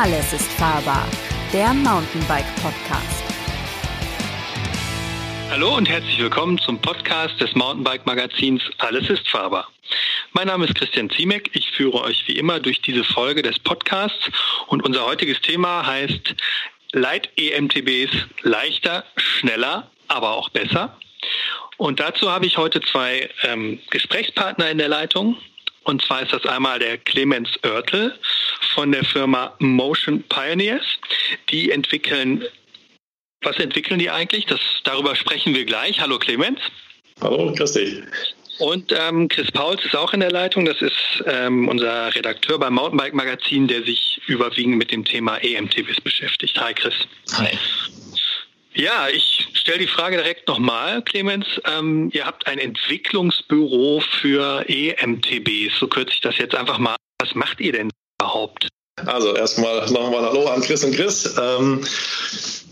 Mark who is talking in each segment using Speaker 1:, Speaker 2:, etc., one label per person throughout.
Speaker 1: Alles ist fahrbar, der Mountainbike Podcast.
Speaker 2: Hallo und herzlich willkommen zum Podcast des Mountainbike Magazins Alles ist fahrbar. Mein Name ist Christian Ziemek. Ich führe euch wie immer durch diese Folge des Podcasts und unser heutiges Thema heißt Leit-EMTBs leichter, schneller, aber auch besser. Und dazu habe ich heute zwei ähm, Gesprächspartner in der Leitung. Und zwar ist das einmal der Clemens Oertel von der Firma Motion Pioneers. Die entwickeln, was entwickeln die eigentlich? Das, darüber sprechen wir gleich. Hallo Clemens.
Speaker 3: Hallo, grüß dich.
Speaker 2: Und ähm, Chris Pauls ist auch in der Leitung. Das ist ähm, unser Redakteur beim Mountainbike Magazin, der sich überwiegend mit dem Thema EMTBs beschäftigt. Hi Chris.
Speaker 3: Hi.
Speaker 2: Ja, ich stelle die Frage direkt nochmal, Clemens. Ähm, ihr habt ein Entwicklungsbüro für EMTBs, so kürze ich das jetzt einfach mal. Was macht ihr denn überhaupt?
Speaker 3: Also erstmal nochmal Hallo an Chris und Chris. Ähm,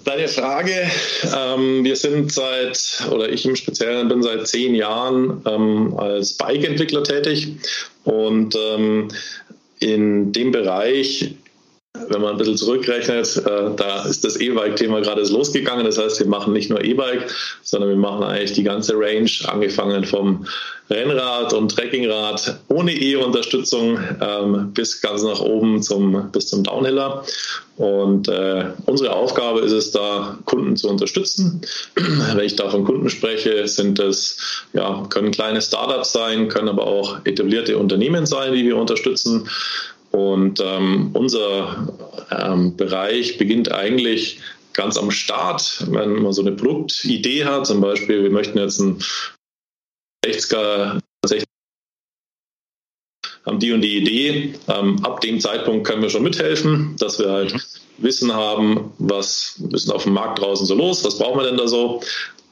Speaker 3: deine Frage, ähm, wir sind seit, oder ich im Speziellen bin seit zehn Jahren ähm, als Bike-Entwickler tätig und ähm, in dem Bereich wenn man ein bisschen zurückrechnet, äh, da ist das E-Bike-Thema gerade losgegangen. Das heißt, wir machen nicht nur E-Bike, sondern wir machen eigentlich die ganze Range, angefangen vom Rennrad und Trekkingrad ohne E-Unterstützung ähm, bis ganz nach oben zum, bis zum Downhiller. Und äh, unsere Aufgabe ist es da, Kunden zu unterstützen. Wenn ich da von Kunden spreche, sind es, ja, können kleine Startups sein, können aber auch etablierte Unternehmen sein, die wir unterstützen. Und ähm, unser ähm, Bereich beginnt eigentlich ganz am Start, wenn man so eine Produktidee hat, zum Beispiel, wir möchten jetzt ein 60er, haben die und die Idee. Ähm, ab dem Zeitpunkt können wir schon mithelfen, dass wir halt mhm. Wissen haben, was ist auf dem Markt draußen so los, was brauchen wir denn da so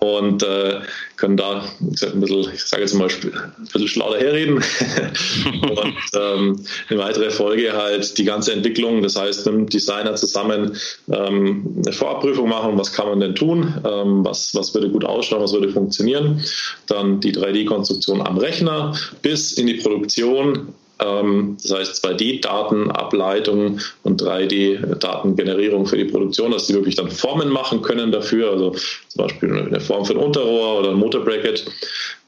Speaker 3: und äh, können da ein bisschen, ich sage jetzt mal, ein bisschen schlau daherreden. und ähm, in weiterer Folge halt die ganze Entwicklung, das heißt, mit dem Designer zusammen ähm, eine Vorabprüfung machen, was kann man denn tun, ähm, was, was würde gut ausschauen, was würde funktionieren. Dann die 3D-Konstruktion am Rechner bis in die Produktion das heißt 2D-Datenableitung und 3D-Datengenerierung für die Produktion, dass die wirklich dann Formen machen können dafür, also zum Beispiel eine Form für ein Unterrohr oder ein Motorbracket.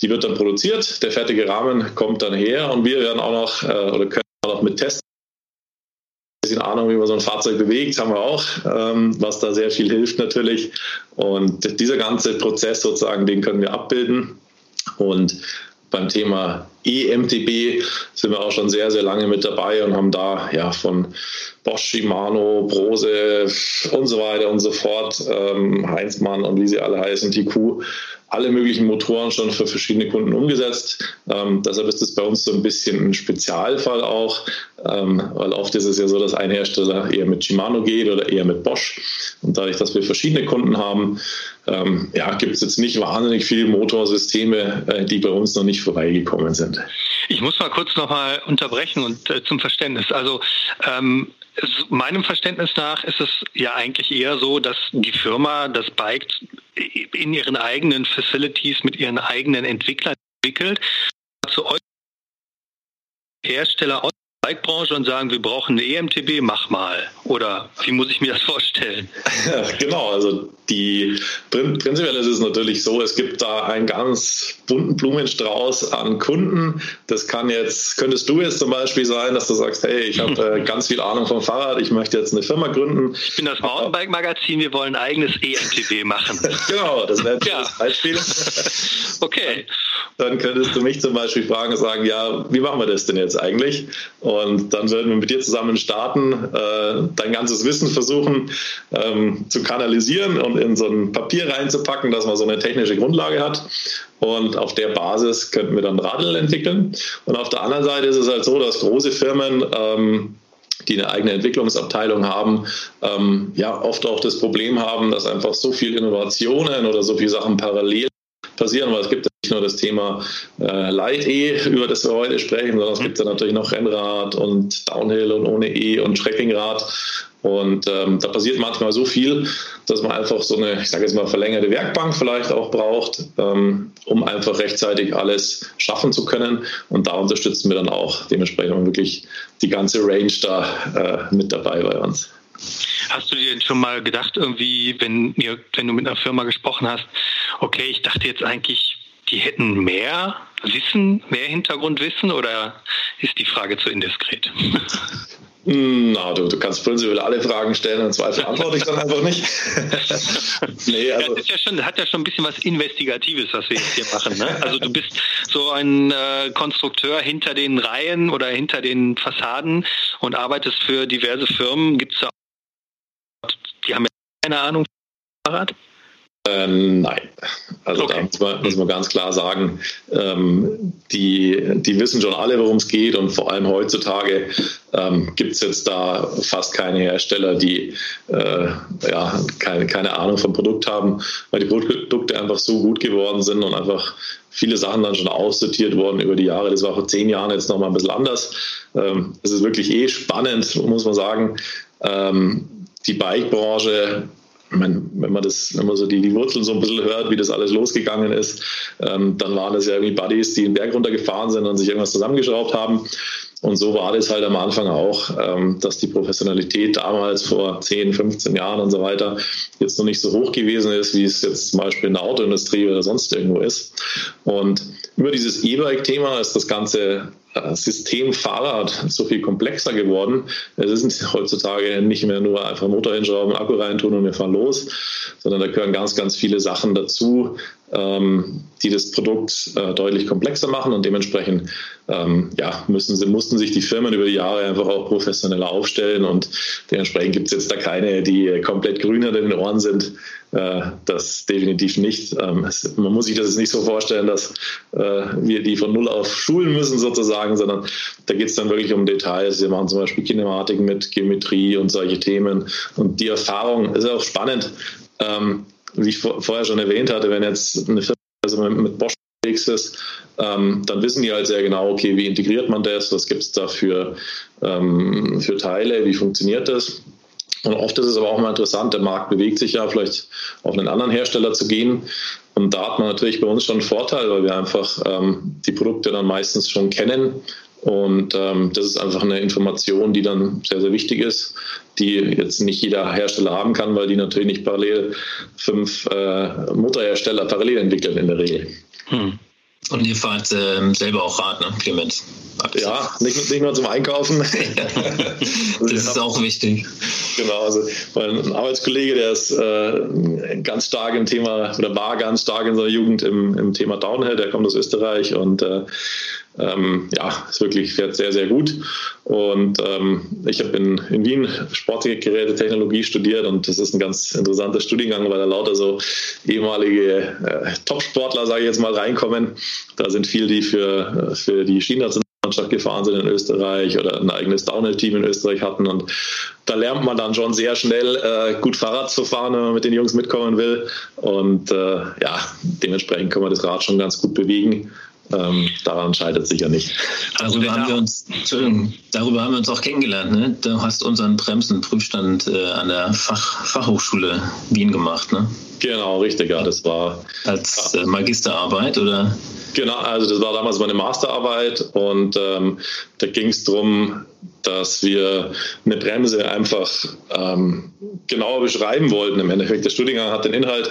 Speaker 3: Die wird dann produziert, der fertige Rahmen kommt dann her und wir werden auch noch äh, oder können auch noch mit. Ein bisschen Ahnung, wie man so ein Fahrzeug bewegt, haben wir auch, ähm, was da sehr viel hilft natürlich. Und dieser ganze Prozess sozusagen, den können wir abbilden. Und beim Thema EMTB sind wir auch schon sehr, sehr lange mit dabei und haben da ja von Bosch, Shimano, Brose und so weiter und so fort, ähm, Heinzmann und wie sie alle heißen, TQ, alle möglichen Motoren schon für verschiedene Kunden umgesetzt. Ähm, deshalb ist es bei uns so ein bisschen ein Spezialfall auch, ähm, weil oft ist es ja so, dass ein Hersteller eher mit Shimano geht oder eher mit Bosch. Und dadurch, dass wir verschiedene Kunden haben, ähm, ja, gibt es jetzt nicht wahnsinnig viele Motorsysteme, äh, die bei uns noch nicht vorbeigekommen sind.
Speaker 2: Ich muss mal kurz nochmal unterbrechen und äh, zum Verständnis. Also ähm, meinem Verständnis nach ist es ja eigentlich eher so, dass die Firma das Bike in ihren eigenen Facilities mit ihren eigenen Entwicklern entwickelt. Zu euch Hersteller aus Bikebranche und sagen, wir brauchen eine EMTB, mach mal. Oder wie muss ich mir das vorstellen?
Speaker 3: Ja, genau, also die prinzipiell ist es natürlich so, es gibt da einen ganz bunten Blumenstrauß an Kunden. Das kann jetzt, könntest du jetzt zum Beispiel sein, dass du sagst, hey, ich habe äh, ganz viel Ahnung vom Fahrrad, ich möchte jetzt eine Firma gründen.
Speaker 2: Ich bin das Mountainbike-Magazin, wir wollen ein eigenes EMTB machen.
Speaker 3: genau, das wäre ja. das Beispiel.
Speaker 2: okay.
Speaker 3: Dann könntest du mich zum Beispiel fragen und sagen, ja, wie machen wir das denn jetzt eigentlich? Und dann würden wir mit dir zusammen starten, äh, dein ganzes Wissen versuchen ähm, zu kanalisieren und in so ein Papier reinzupacken, dass man so eine technische Grundlage hat. Und auf der Basis könnten wir dann Radl entwickeln. Und auf der anderen Seite ist es halt so, dass große Firmen ähm, die eine eigene Entwicklungsabteilung haben, ähm, ja oft auch das Problem haben, dass einfach so viele Innovationen oder so viele Sachen parallel passieren, weil es gibt nur das Thema äh, Light-E, über das wir heute sprechen, sondern es gibt ja natürlich noch Rennrad und Downhill und ohne E und Trekkingrad. Und ähm, da passiert manchmal so viel, dass man einfach so eine, ich sage jetzt mal, verlängerte Werkbank vielleicht auch braucht, ähm, um einfach rechtzeitig alles schaffen zu können. Und da unterstützen wir dann auch dementsprechend wirklich die ganze Range da äh, mit dabei bei uns.
Speaker 2: Hast du dir denn schon mal gedacht, irgendwie, wenn, ihr, wenn du mit einer Firma gesprochen hast, okay, ich dachte jetzt eigentlich, die hätten mehr Wissen, mehr Hintergrundwissen oder ist die Frage zu indiskret?
Speaker 3: Na, du, du kannst prinzipiell alle Fragen stellen und Zweifel antworte ich dann einfach nicht.
Speaker 2: nee, also. das ist ja schon, hat ja schon ein bisschen was Investigatives, was wir jetzt hier machen. Ne? Also du bist so ein äh, Konstrukteur hinter den Reihen oder hinter den Fassaden und arbeitest für diverse Firmen. Gibt es da die haben ja keine Ahnung vom Fahrrad?
Speaker 3: Ähm, nein. Also okay. da muss man, muss man, ganz klar sagen, ähm, die, die wissen schon alle, worum es geht und vor allem heutzutage ähm, gibt es jetzt da fast keine Hersteller, die äh, ja, keine, keine Ahnung vom Produkt haben, weil die Produkte einfach so gut geworden sind und einfach viele Sachen dann schon aussortiert worden über die Jahre. Das war vor zehn Jahren jetzt nochmal ein bisschen anders. Ähm, es ist wirklich eh spannend, muss man sagen. Ähm, die Bike-Branche wenn man das, man so die, die Wurzeln so ein bisschen hört, wie das alles losgegangen ist, ähm, dann waren das ja irgendwie Buddies, die den Berg runtergefahren sind und sich irgendwas zusammengeschraubt haben. Und so war das halt am Anfang auch, ähm, dass die Professionalität damals vor 10, 15 Jahren und so weiter jetzt noch nicht so hoch gewesen ist, wie es jetzt zum Beispiel in der Autoindustrie oder sonst irgendwo ist. Und über dieses E-Bike-Thema ist das Ganze System Fahrrad so viel komplexer geworden. Es ist heutzutage nicht mehr nur einfach Motor hinschrauben, Akku reintun und wir fahren los, sondern da gehören ganz, ganz viele Sachen dazu, die das Produkt äh, deutlich komplexer machen und dementsprechend ähm, ja, müssen sie, mussten sich die Firmen über die Jahre einfach auch professioneller aufstellen und dementsprechend gibt es jetzt da keine, die komplett grüner in den Ohren sind. Äh, das definitiv nicht. Ähm, man muss sich das jetzt nicht so vorstellen, dass äh, wir die von null auf schulen müssen sozusagen, sondern da geht es dann wirklich um Details. Wir machen zum Beispiel Kinematik mit Geometrie und solche Themen und die Erfahrung ist auch spannend. Ähm, wie ich vorher schon erwähnt hatte, wenn jetzt eine Firma also mit Bosch unterwegs ist, ähm, dann wissen die halt sehr genau, okay, wie integriert man das, was gibt es da für, ähm, für Teile, wie funktioniert das. Und oft ist es aber auch mal interessant, der Markt bewegt sich ja, vielleicht auf einen anderen Hersteller zu gehen. Und da hat man natürlich bei uns schon einen Vorteil, weil wir einfach ähm, die Produkte dann meistens schon kennen. Und ähm, das ist einfach eine Information, die dann sehr, sehr wichtig ist, die jetzt nicht jeder Hersteller haben kann, weil die natürlich nicht parallel fünf äh, Mutterhersteller parallel entwickeln in der Regel. Hm.
Speaker 4: Und ihr fahrt äh, selber auch Rad, ne, Clemens?
Speaker 3: Ja, nicht, nicht nur zum Einkaufen.
Speaker 4: das ist auch wichtig.
Speaker 3: Genau, also mein Arbeitskollege, der ist äh, ganz stark im Thema oder war ganz stark in seiner Jugend im, im Thema Downhill, der kommt aus Österreich und äh, ähm, ja, ist wirklich fährt sehr, sehr gut. Und ähm, ich habe in, in Wien Sportgerätetechnologie studiert und das ist ein ganz interessanter Studiengang, weil da lauter so ehemalige äh, Top-Sportler, sage ich jetzt mal, reinkommen. Da sind viele, die für, für die Skinationalmannschaft gefahren sind in Österreich oder ein eigenes Downhill-Team in Österreich hatten. Und da lernt man dann schon sehr schnell äh, gut Fahrrad zu fahren, wenn man mit den Jungs mitkommen will. Und äh, ja, dementsprechend kann man das Rad schon ganz gut bewegen. Ähm, daran scheitert es sicher nicht.
Speaker 4: Darüber haben, wir uns, darüber haben wir uns auch kennengelernt. Ne? Du hast unseren Bremsenprüfstand äh, an der Fach, Fachhochschule Wien gemacht. Ne?
Speaker 3: Genau, richtig, ja. Das war.
Speaker 4: Als äh, Magisterarbeit oder?
Speaker 3: Genau, also das war damals meine Masterarbeit und ähm, da ging es darum, dass wir eine Bremse einfach ähm, genauer beschreiben wollten. Im Endeffekt, der Studiengang hat den Inhalt,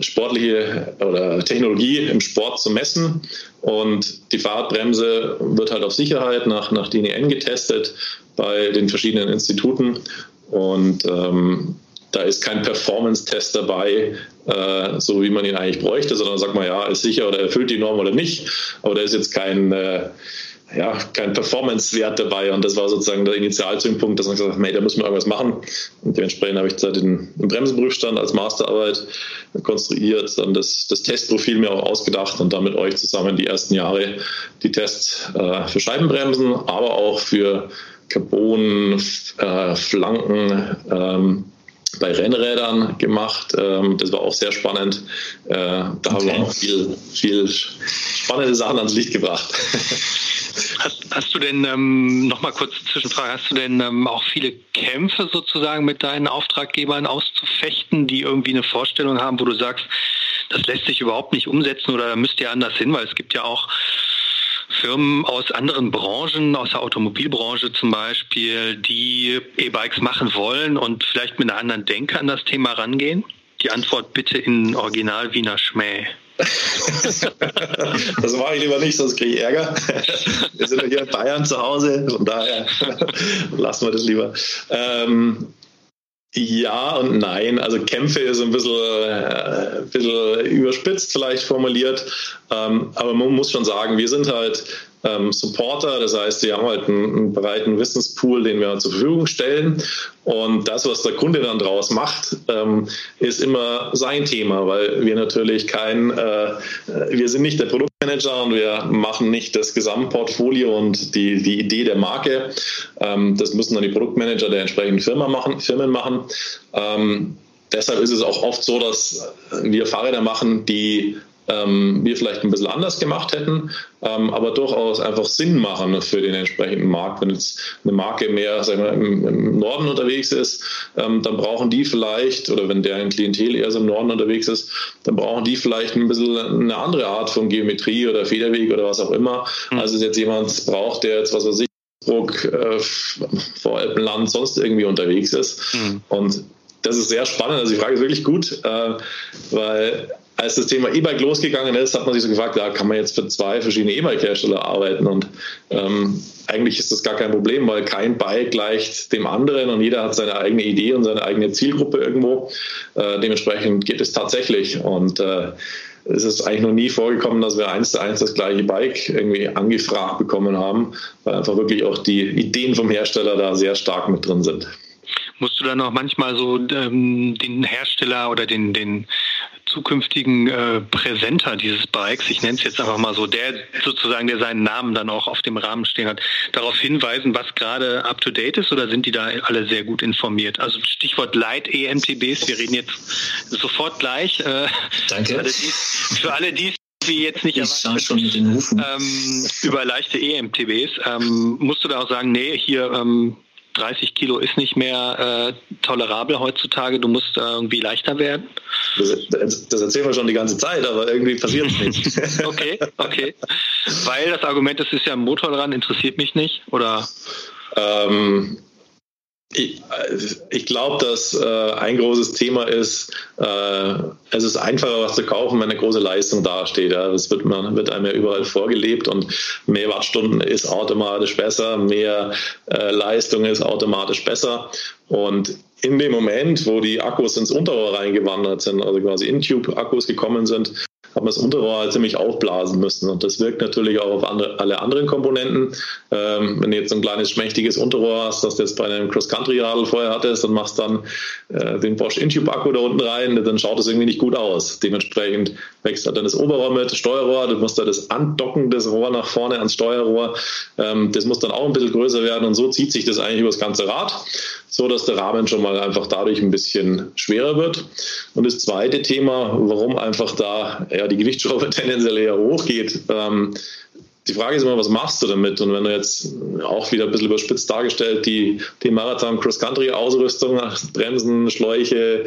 Speaker 3: sportliche oder Technologie im Sport zu messen und die Fahrradbremse wird halt auf Sicherheit nach, nach DNN getestet bei den verschiedenen Instituten und ähm, da ist kein Performance-Test dabei, äh, so wie man ihn eigentlich bräuchte, sondern sagt man, ja, ist sicher oder erfüllt die Norm oder nicht. Aber da ist jetzt kein, äh, ja, kein Performance-Wert dabei. Und das war sozusagen der Initialzündpunkt, dass man gesagt hat, hey, da müssen wir irgendwas machen. Und dementsprechend habe ich da den, den Bremsenprüfstand als Masterarbeit konstruiert, dann das, das Testprofil mir auch ausgedacht und dann mit euch zusammen die ersten Jahre die Tests äh, für Scheibenbremsen, aber auch für Carbon, äh, Flanken, ähm, bei Rennrädern gemacht. Ähm, das war auch sehr spannend. Äh, da okay. haben wir auch viel, viel spannende Sachen ans Licht gebracht.
Speaker 2: Hast, hast du denn, ähm, nochmal kurz Zwischenfrage, hast du denn ähm, auch viele Kämpfe sozusagen mit deinen Auftraggebern auszufechten, die irgendwie eine Vorstellung haben, wo du sagst, das lässt sich überhaupt nicht umsetzen oder da müsst ihr anders hin, weil es gibt ja auch Firmen aus anderen Branchen, aus der Automobilbranche zum Beispiel, die E-Bikes machen wollen und vielleicht mit einer anderen Denke an das Thema rangehen? Die Antwort bitte in Original Wiener Schmäh.
Speaker 3: Das mache ich lieber nicht, sonst kriege ich Ärger. Wir sind ja hier in Bayern zu Hause, von daher lassen wir das lieber. Ähm, ja und nein. Also Kämpfe ist ein bisschen, äh, ein bisschen überspitzt vielleicht formuliert. Ähm, aber man muss schon sagen, wir sind halt ähm, Supporter. Das heißt, die haben halt einen, einen, breiten Wissenspool, den wir zur Verfügung stellen. Und das, was der Kunde dann draus macht, ähm, ist immer sein Thema, weil wir natürlich kein, äh, wir sind nicht der Produktmanager und wir machen nicht das Gesamtportfolio und die, die Idee der Marke. Ähm, das müssen dann die Produktmanager der entsprechenden Firma machen, Firmen machen. Ähm, deshalb ist es auch oft so, dass wir Fahrräder machen, die ähm, wir vielleicht ein bisschen anders gemacht hätten, ähm, aber durchaus einfach Sinn machen für den entsprechenden Markt. Wenn jetzt eine Marke mehr sagen wir, im, im Norden unterwegs ist, ähm, dann brauchen die vielleicht, oder wenn deren Klientel eher so im Norden unterwegs ist, dann brauchen die vielleicht ein bisschen eine andere Art von Geometrie oder Federweg oder was auch immer. Mhm. Also jetzt jemand braucht, der jetzt, was weiß ich, Bruck, äh, vor Alpenland sonst irgendwie unterwegs ist. Mhm. Und das ist sehr spannend. Also die Frage ist wirklich gut, äh, weil als das Thema E-Bike losgegangen ist, hat man sich so gefragt, da kann man jetzt für zwei verschiedene E-Bike-Hersteller arbeiten und ähm, eigentlich ist das gar kein Problem, weil kein Bike gleicht dem anderen und jeder hat seine eigene Idee und seine eigene Zielgruppe irgendwo. Äh, dementsprechend geht es tatsächlich und äh, es ist eigentlich noch nie vorgekommen, dass wir eins zu eins das gleiche Bike irgendwie angefragt bekommen haben, weil einfach wirklich auch die Ideen vom Hersteller da sehr stark mit drin sind.
Speaker 2: Musst du dann auch manchmal so ähm, den Hersteller oder den, den zukünftigen äh, Präsenter dieses Bikes, ich nenne es jetzt einfach mal so, der sozusagen, der seinen Namen dann auch auf dem Rahmen stehen hat, darauf hinweisen, was gerade up to date ist oder sind die da alle sehr gut informiert? Also Stichwort Light EMTBs, wir reden jetzt sofort gleich. Äh,
Speaker 4: Danke.
Speaker 2: Für alle, die wie jetzt nicht
Speaker 4: ich schon mit den Hufen.
Speaker 2: Ähm, über leichte EMTBs. Ähm, musst du da auch sagen, nee, hier ähm, 30 Kilo ist nicht mehr äh, tolerabel heutzutage, du musst äh, irgendwie leichter werden?
Speaker 3: Das, das, erzählen wir schon die ganze Zeit, aber irgendwie passiert es nicht.
Speaker 2: okay, okay. Weil das Argument, es ist ja ein Motor dran, interessiert mich nicht, oder?
Speaker 3: Ähm, ich, ich glaube, dass äh, ein großes Thema ist, äh, es ist einfacher, was zu kaufen, wenn eine große Leistung dasteht. Ja. Das wird, man, wird einem ja überall vorgelebt und mehr Wattstunden ist automatisch besser, mehr äh, Leistung ist automatisch besser. Und in dem Moment, wo die Akkus ins Unterrohr reingewandert sind, also quasi In-Tube-Akkus gekommen sind, haben wir das Unterrohr halt ziemlich aufblasen müssen. Und das wirkt natürlich auch auf andere, alle anderen Komponenten. Ähm, wenn du jetzt so ein kleines, schmächtiges Unterrohr hast, das du jetzt bei einem Cross-Country-Radl vorher hattest und machst dann äh, den Bosch Intube-Akku da unten rein, dann schaut das irgendwie nicht gut aus. Dementsprechend wächst halt dann das Oberrohr mit, das Steuerrohr, du musst da das Andocken des Rohr nach vorne ans Steuerrohr, ähm, das muss dann auch ein bisschen größer werden und so zieht sich das eigentlich über das ganze Rad, so dass der Rahmen schon mal einfach dadurch ein bisschen schwerer wird. Und das zweite Thema, warum einfach da ja, die Gewichtsschraube tendenziell eher hochgeht, ähm, die Frage ist immer, was machst du damit? Und wenn du jetzt auch wieder ein bisschen überspitzt dargestellt, die, die Marathon Cross-Country-Ausrüstung, Bremsen, Schläuche,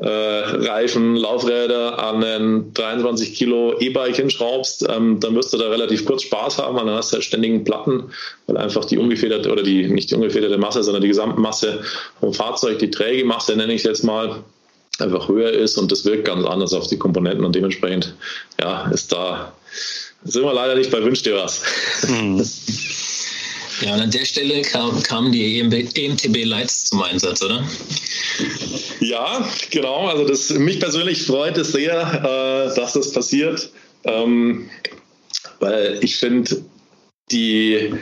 Speaker 3: äh, Reifen, Laufräder an einen 23 Kilo E-Bike hinschraubst, ähm, dann wirst du da relativ kurz Spaß haben, weil dann hast du halt ständigen Platten, weil einfach die ungefederte oder die, nicht die ungefederte Masse, sondern die Gesamtmasse vom Fahrzeug, die träge Masse nenne ich jetzt mal, einfach höher ist und das wirkt ganz anders auf die Komponenten und dementsprechend ja, ist da sind wir leider nicht bei Wünsch dir was. Hm.
Speaker 4: Ja, und an der Stelle kam, kamen die EMTB Lights zum Einsatz, oder?
Speaker 3: Ja, genau. Also das, mich persönlich freut es sehr, äh, dass das passiert, ähm, weil ich finde, die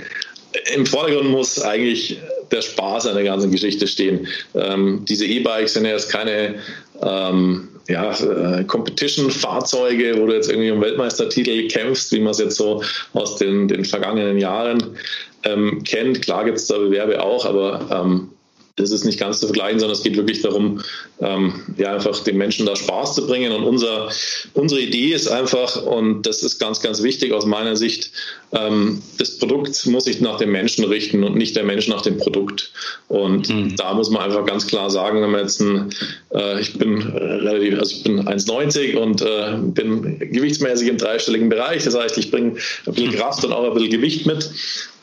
Speaker 3: im Vordergrund muss eigentlich der Spaß an der ganzen Geschichte stehen. Ähm, diese E-Bikes sind ja jetzt keine ähm, ja, äh, Competition-Fahrzeuge, wo du jetzt irgendwie um Weltmeistertitel kämpfst, wie man es jetzt so aus den, den vergangenen Jahren ähm, kennt. Klar gibt es da Bewerbe auch, aber ähm, das ist nicht ganz zu vergleichen, sondern es geht wirklich darum, ähm, ja, einfach den Menschen da Spaß zu bringen. Und unser, unsere Idee ist einfach, und das ist ganz, ganz wichtig aus meiner Sicht, ähm, das Produkt muss sich nach dem Menschen richten und nicht der Mensch nach dem Produkt. Und mhm. da muss man einfach ganz klar sagen, wenn man jetzt ein, äh, ich bin relativ, also ich bin 1,90 und äh, bin gewichtsmäßig im dreistelligen Bereich. Das heißt, ich bringe ein bisschen Kraft und auch ein bisschen Gewicht mit.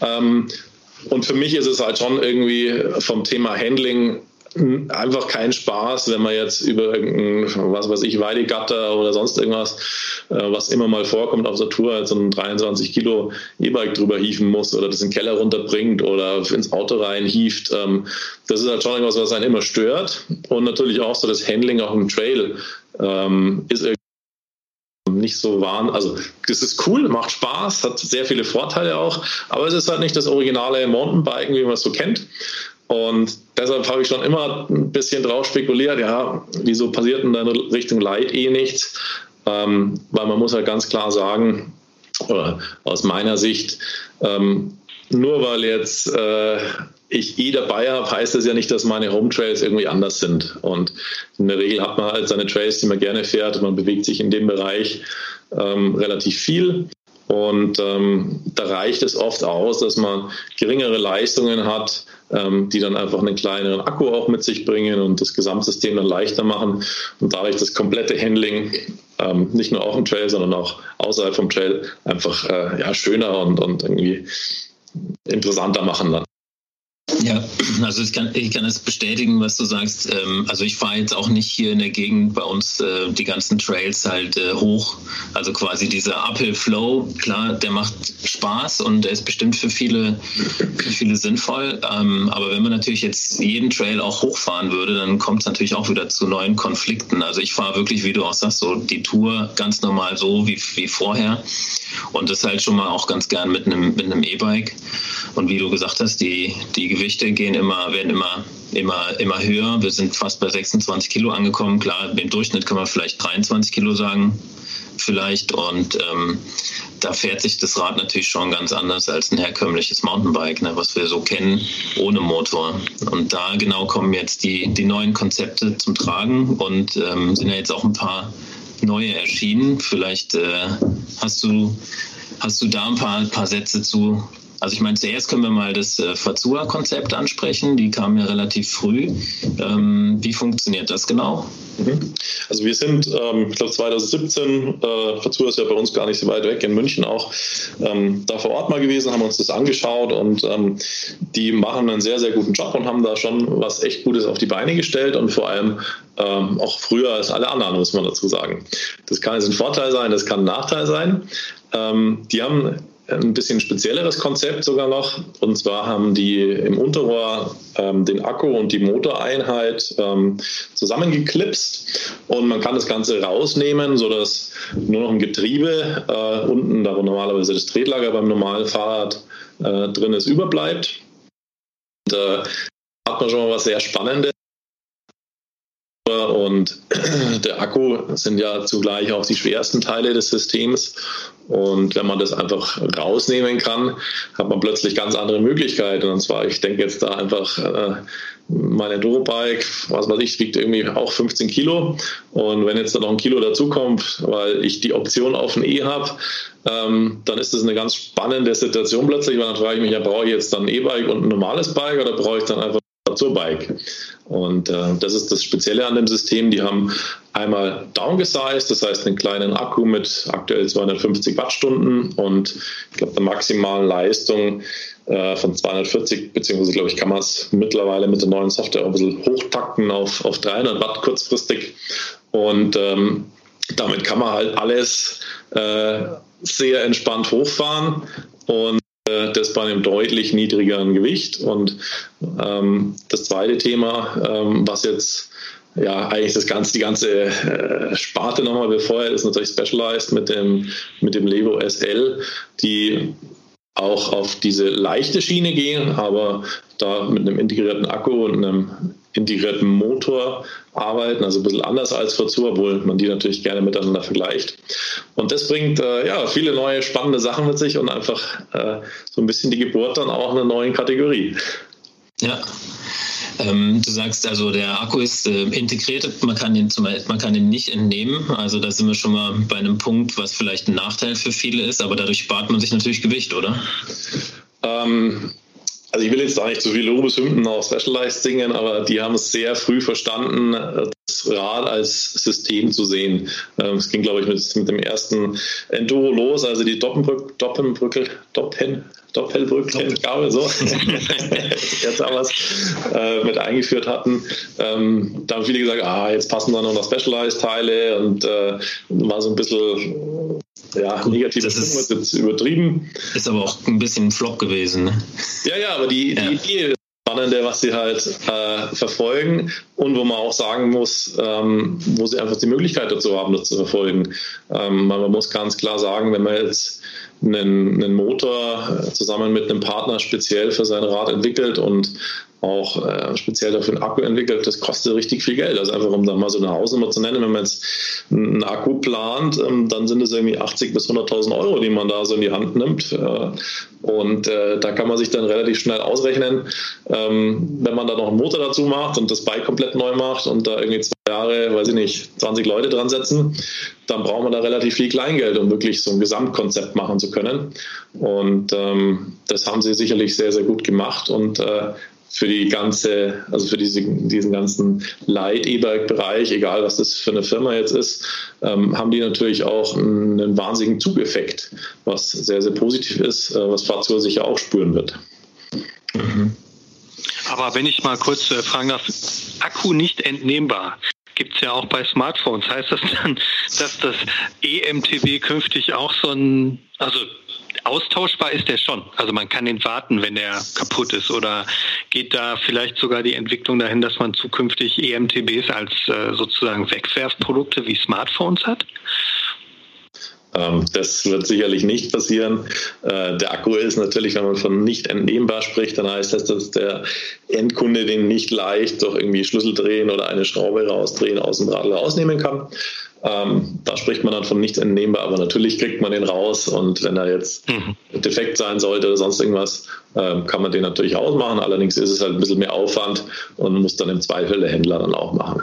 Speaker 3: Ähm, und für mich ist es halt schon irgendwie vom Thema Handling einfach kein Spaß, wenn man jetzt über irgendein, was weiß ich, Weidegatter oder sonst irgendwas, äh, was immer mal vorkommt auf der Tour, so ein 23 Kilo E-Bike drüber hieven muss oder das in den Keller runterbringt oder ins Auto rein hieft. Ähm, das ist halt schon irgendwas, was einen immer stört. Und natürlich auch so das Handling auf dem Trail ähm, ist irgendwie nicht so wahr. Also das ist cool, macht Spaß, hat sehr viele Vorteile auch, aber es ist halt nicht das originale Mountainbiken, wie man es so kennt. Und deshalb habe ich schon immer ein bisschen drauf spekuliert, ja, wieso passiert in deiner Richtung Light eh nichts? Ähm, weil man muss halt ganz klar sagen, oder aus meiner Sicht, ähm, nur weil jetzt äh, ich eh dabei habe, heißt das ja nicht, dass meine Home Trails irgendwie anders sind. Und in der Regel hat man halt seine Trails, die man gerne fährt. Man bewegt sich in dem Bereich ähm, relativ viel. Und ähm, da reicht es oft aus, dass man geringere Leistungen hat, ähm, die dann einfach einen kleineren Akku auch mit sich bringen und das Gesamtsystem dann leichter machen und dadurch das komplette Handling ähm, nicht nur auf dem Trail, sondern auch außerhalb vom Trail einfach äh, ja, schöner und, und irgendwie interessanter machen dann.
Speaker 4: Ja, also ich kann, ich kann es bestätigen, was du sagst. Ähm, also ich fahre jetzt auch nicht hier in der Gegend bei uns äh, die ganzen Trails halt äh, hoch. Also quasi dieser Uphill Flow, klar, der macht Spaß und der ist bestimmt für viele, für viele sinnvoll. Ähm, aber wenn man natürlich jetzt jeden Trail auch hochfahren würde, dann kommt es natürlich auch wieder zu neuen Konflikten. Also ich fahre wirklich, wie du auch sagst, so die Tour ganz normal so wie, wie vorher. Und das halt schon mal auch ganz gern mit einem mit einem E-Bike. Und wie du gesagt hast, die, die Gewichte gehen immer, werden immer, immer, immer höher. Wir sind fast bei 26 Kilo angekommen. Klar, im Durchschnitt kann man vielleicht 23 Kilo sagen, vielleicht. Und ähm, da fährt sich das Rad natürlich schon ganz anders als ein herkömmliches Mountainbike, ne, was wir so kennen, ohne Motor. Und da genau kommen jetzt die, die neuen Konzepte zum Tragen und ähm, sind ja jetzt auch ein paar neue erschienen. Vielleicht äh, hast du hast du da ein paar, paar Sätze zu, also ich meine, zuerst können wir mal das äh, Fazua-Konzept ansprechen. Die kam ja relativ früh. Ähm, wie funktioniert das genau?
Speaker 3: Mhm. Also wir sind, ähm, ich glaube 2017, äh, Fazua ist ja bei uns gar nicht so weit weg, in München auch, ähm, da vor Ort mal gewesen, haben uns das angeschaut und ähm, die machen einen sehr, sehr guten Job und haben da schon was echt Gutes auf die Beine gestellt und vor allem ähm, auch früher als alle anderen, muss man dazu sagen. Das kann jetzt ein Vorteil sein, das kann ein Nachteil sein. Ähm, die haben ein bisschen spezielleres Konzept sogar noch. Und zwar haben die im Unterrohr ähm, den Akku und die Motoreinheit ähm, zusammengeklipst und man kann das Ganze rausnehmen, sodass nur noch ein Getriebe äh, unten, da wo normalerweise das Tretlager beim normalen Fahrrad äh, drin ist, überbleibt. Und äh, hat man schon mal was sehr Spannendes. Und der Akku sind ja zugleich auch die schwersten Teile des Systems. Und wenn man das einfach rausnehmen kann, hat man plötzlich ganz andere Möglichkeiten. Und zwar, ich denke jetzt da einfach, äh, mein Enduro-Bike, was weiß ich, wiegt irgendwie auch 15 Kilo. Und wenn jetzt da noch ein Kilo dazukommt, weil ich die Option auf ein E habe, ähm, dann ist das eine ganz spannende Situation plötzlich, weil dann frage ich mich, ja, brauche ich jetzt dann ein E-Bike und ein normales Bike oder brauche ich dann einfach zur Bike. Und äh, das ist das Spezielle an dem System. Die haben einmal downgesized, das heißt einen kleinen Akku mit aktuell 250 Wattstunden und ich glaube der maximalen Leistung äh, von 240, beziehungsweise glaube ich kann man es mittlerweile mit der neuen Software auch ein bisschen hochtakten auf, auf 300 Watt kurzfristig. Und ähm, damit kann man halt alles äh, sehr entspannt hochfahren und das bei einem deutlich niedrigeren Gewicht. Und ähm, das zweite Thema, ähm, was jetzt ja eigentlich das ganze, die ganze äh, Sparte nochmal befeuert, ist natürlich Specialized mit dem, mit dem Levo SL, die auch auf diese leichte Schiene gehen, aber da mit einem integrierten Akku und einem integrierten Motor arbeiten, also ein bisschen anders als Verzug, obwohl man die natürlich gerne miteinander vergleicht. Und das bringt äh, ja viele neue spannende Sachen mit sich und einfach äh, so ein bisschen die Geburt dann auch einer neuen Kategorie.
Speaker 4: Ja. Ähm, du sagst also, der Akku ist äh, integriert, man kann, ihn zum, man kann ihn nicht entnehmen. Also da sind wir schon mal bei einem Punkt, was vielleicht ein Nachteil für viele ist, aber dadurch spart man sich natürlich Gewicht, oder?
Speaker 3: Ähm, also ich will jetzt da nicht zu so viele Lobeshymnen auf Specialized singen, aber die haben es sehr früh verstanden, das Rad als System zu sehen. Ähm, es ging, glaube ich, mit, mit, dem ersten Enduro los, also die Doppelbrücke, Doppelbrücke, Doppen, Doppelbrückengabel, so, jetzt haben wir es äh, mit eingeführt hatten. Ähm, da haben viele gesagt, ah, jetzt passen da noch Specialized-Teile und äh, war so ein bisschen ja, Gut, negative Stimmung wird jetzt übertrieben.
Speaker 4: Ist aber auch ein bisschen ein Flop gewesen. Ne?
Speaker 3: Ja, ja, aber die, ja. die Idee ist spannende, was sie halt äh, verfolgen und wo man auch sagen muss, ähm, wo sie einfach die Möglichkeit dazu haben, das zu verfolgen. Ähm, man muss ganz klar sagen, wenn man jetzt einen, einen Motor zusammen mit einem Partner speziell für sein Rad entwickelt und auch äh, speziell dafür einen Akku entwickelt, das kostet richtig viel Geld. Also einfach, um da mal so eine Hausnummer zu nennen, wenn man jetzt einen Akku plant, ähm, dann sind es irgendwie 80 bis 100.000 Euro, die man da so in die Hand nimmt. Äh, und äh, da kann man sich dann relativ schnell ausrechnen, ähm, wenn man da noch einen Motor dazu macht und das Bike komplett neu macht und da irgendwie zwei Jahre, weiß ich nicht, 20 Leute dran setzen, dann braucht man da relativ viel Kleingeld, um wirklich so ein Gesamtkonzept machen zu können. Und ähm, das haben sie sicherlich sehr, sehr gut gemacht und äh, für die ganze, also für diese, diesen ganzen Light-E-Bike-Bereich, egal was das für eine Firma jetzt ist, ähm, haben die natürlich auch einen wahnsinnigen Zugeffekt, was sehr, sehr positiv ist, äh, was Fahrzeuge sicher auch spüren wird.
Speaker 2: Mhm. Aber wenn ich mal kurz äh, fragen darf, Akku nicht entnehmbar gibt es ja auch bei Smartphones. Heißt das dann, dass das EMTB künftig auch so ein, also austauschbar ist der schon. Also man kann den warten, wenn der kaputt ist. Oder geht da vielleicht sogar die Entwicklung dahin, dass man zukünftig EMTBs als äh, sozusagen Wegwerfprodukte wie Smartphones hat?
Speaker 3: Ähm, das wird sicherlich nicht passieren. Äh, der Akku ist natürlich, wenn man von nicht entnehmbar spricht, dann heißt das, dass der Endkunde den nicht leicht durch irgendwie Schlüssel drehen oder eine Schraube rausdrehen aus dem Radl rausnehmen kann. Ähm, da spricht man dann von nichts entnehmbar, aber natürlich kriegt man den raus und wenn er jetzt mhm. defekt sein sollte oder sonst irgendwas, ähm, kann man den natürlich ausmachen. Allerdings ist es halt ein bisschen mehr Aufwand und muss dann im Zweifel der Händler dann auch machen.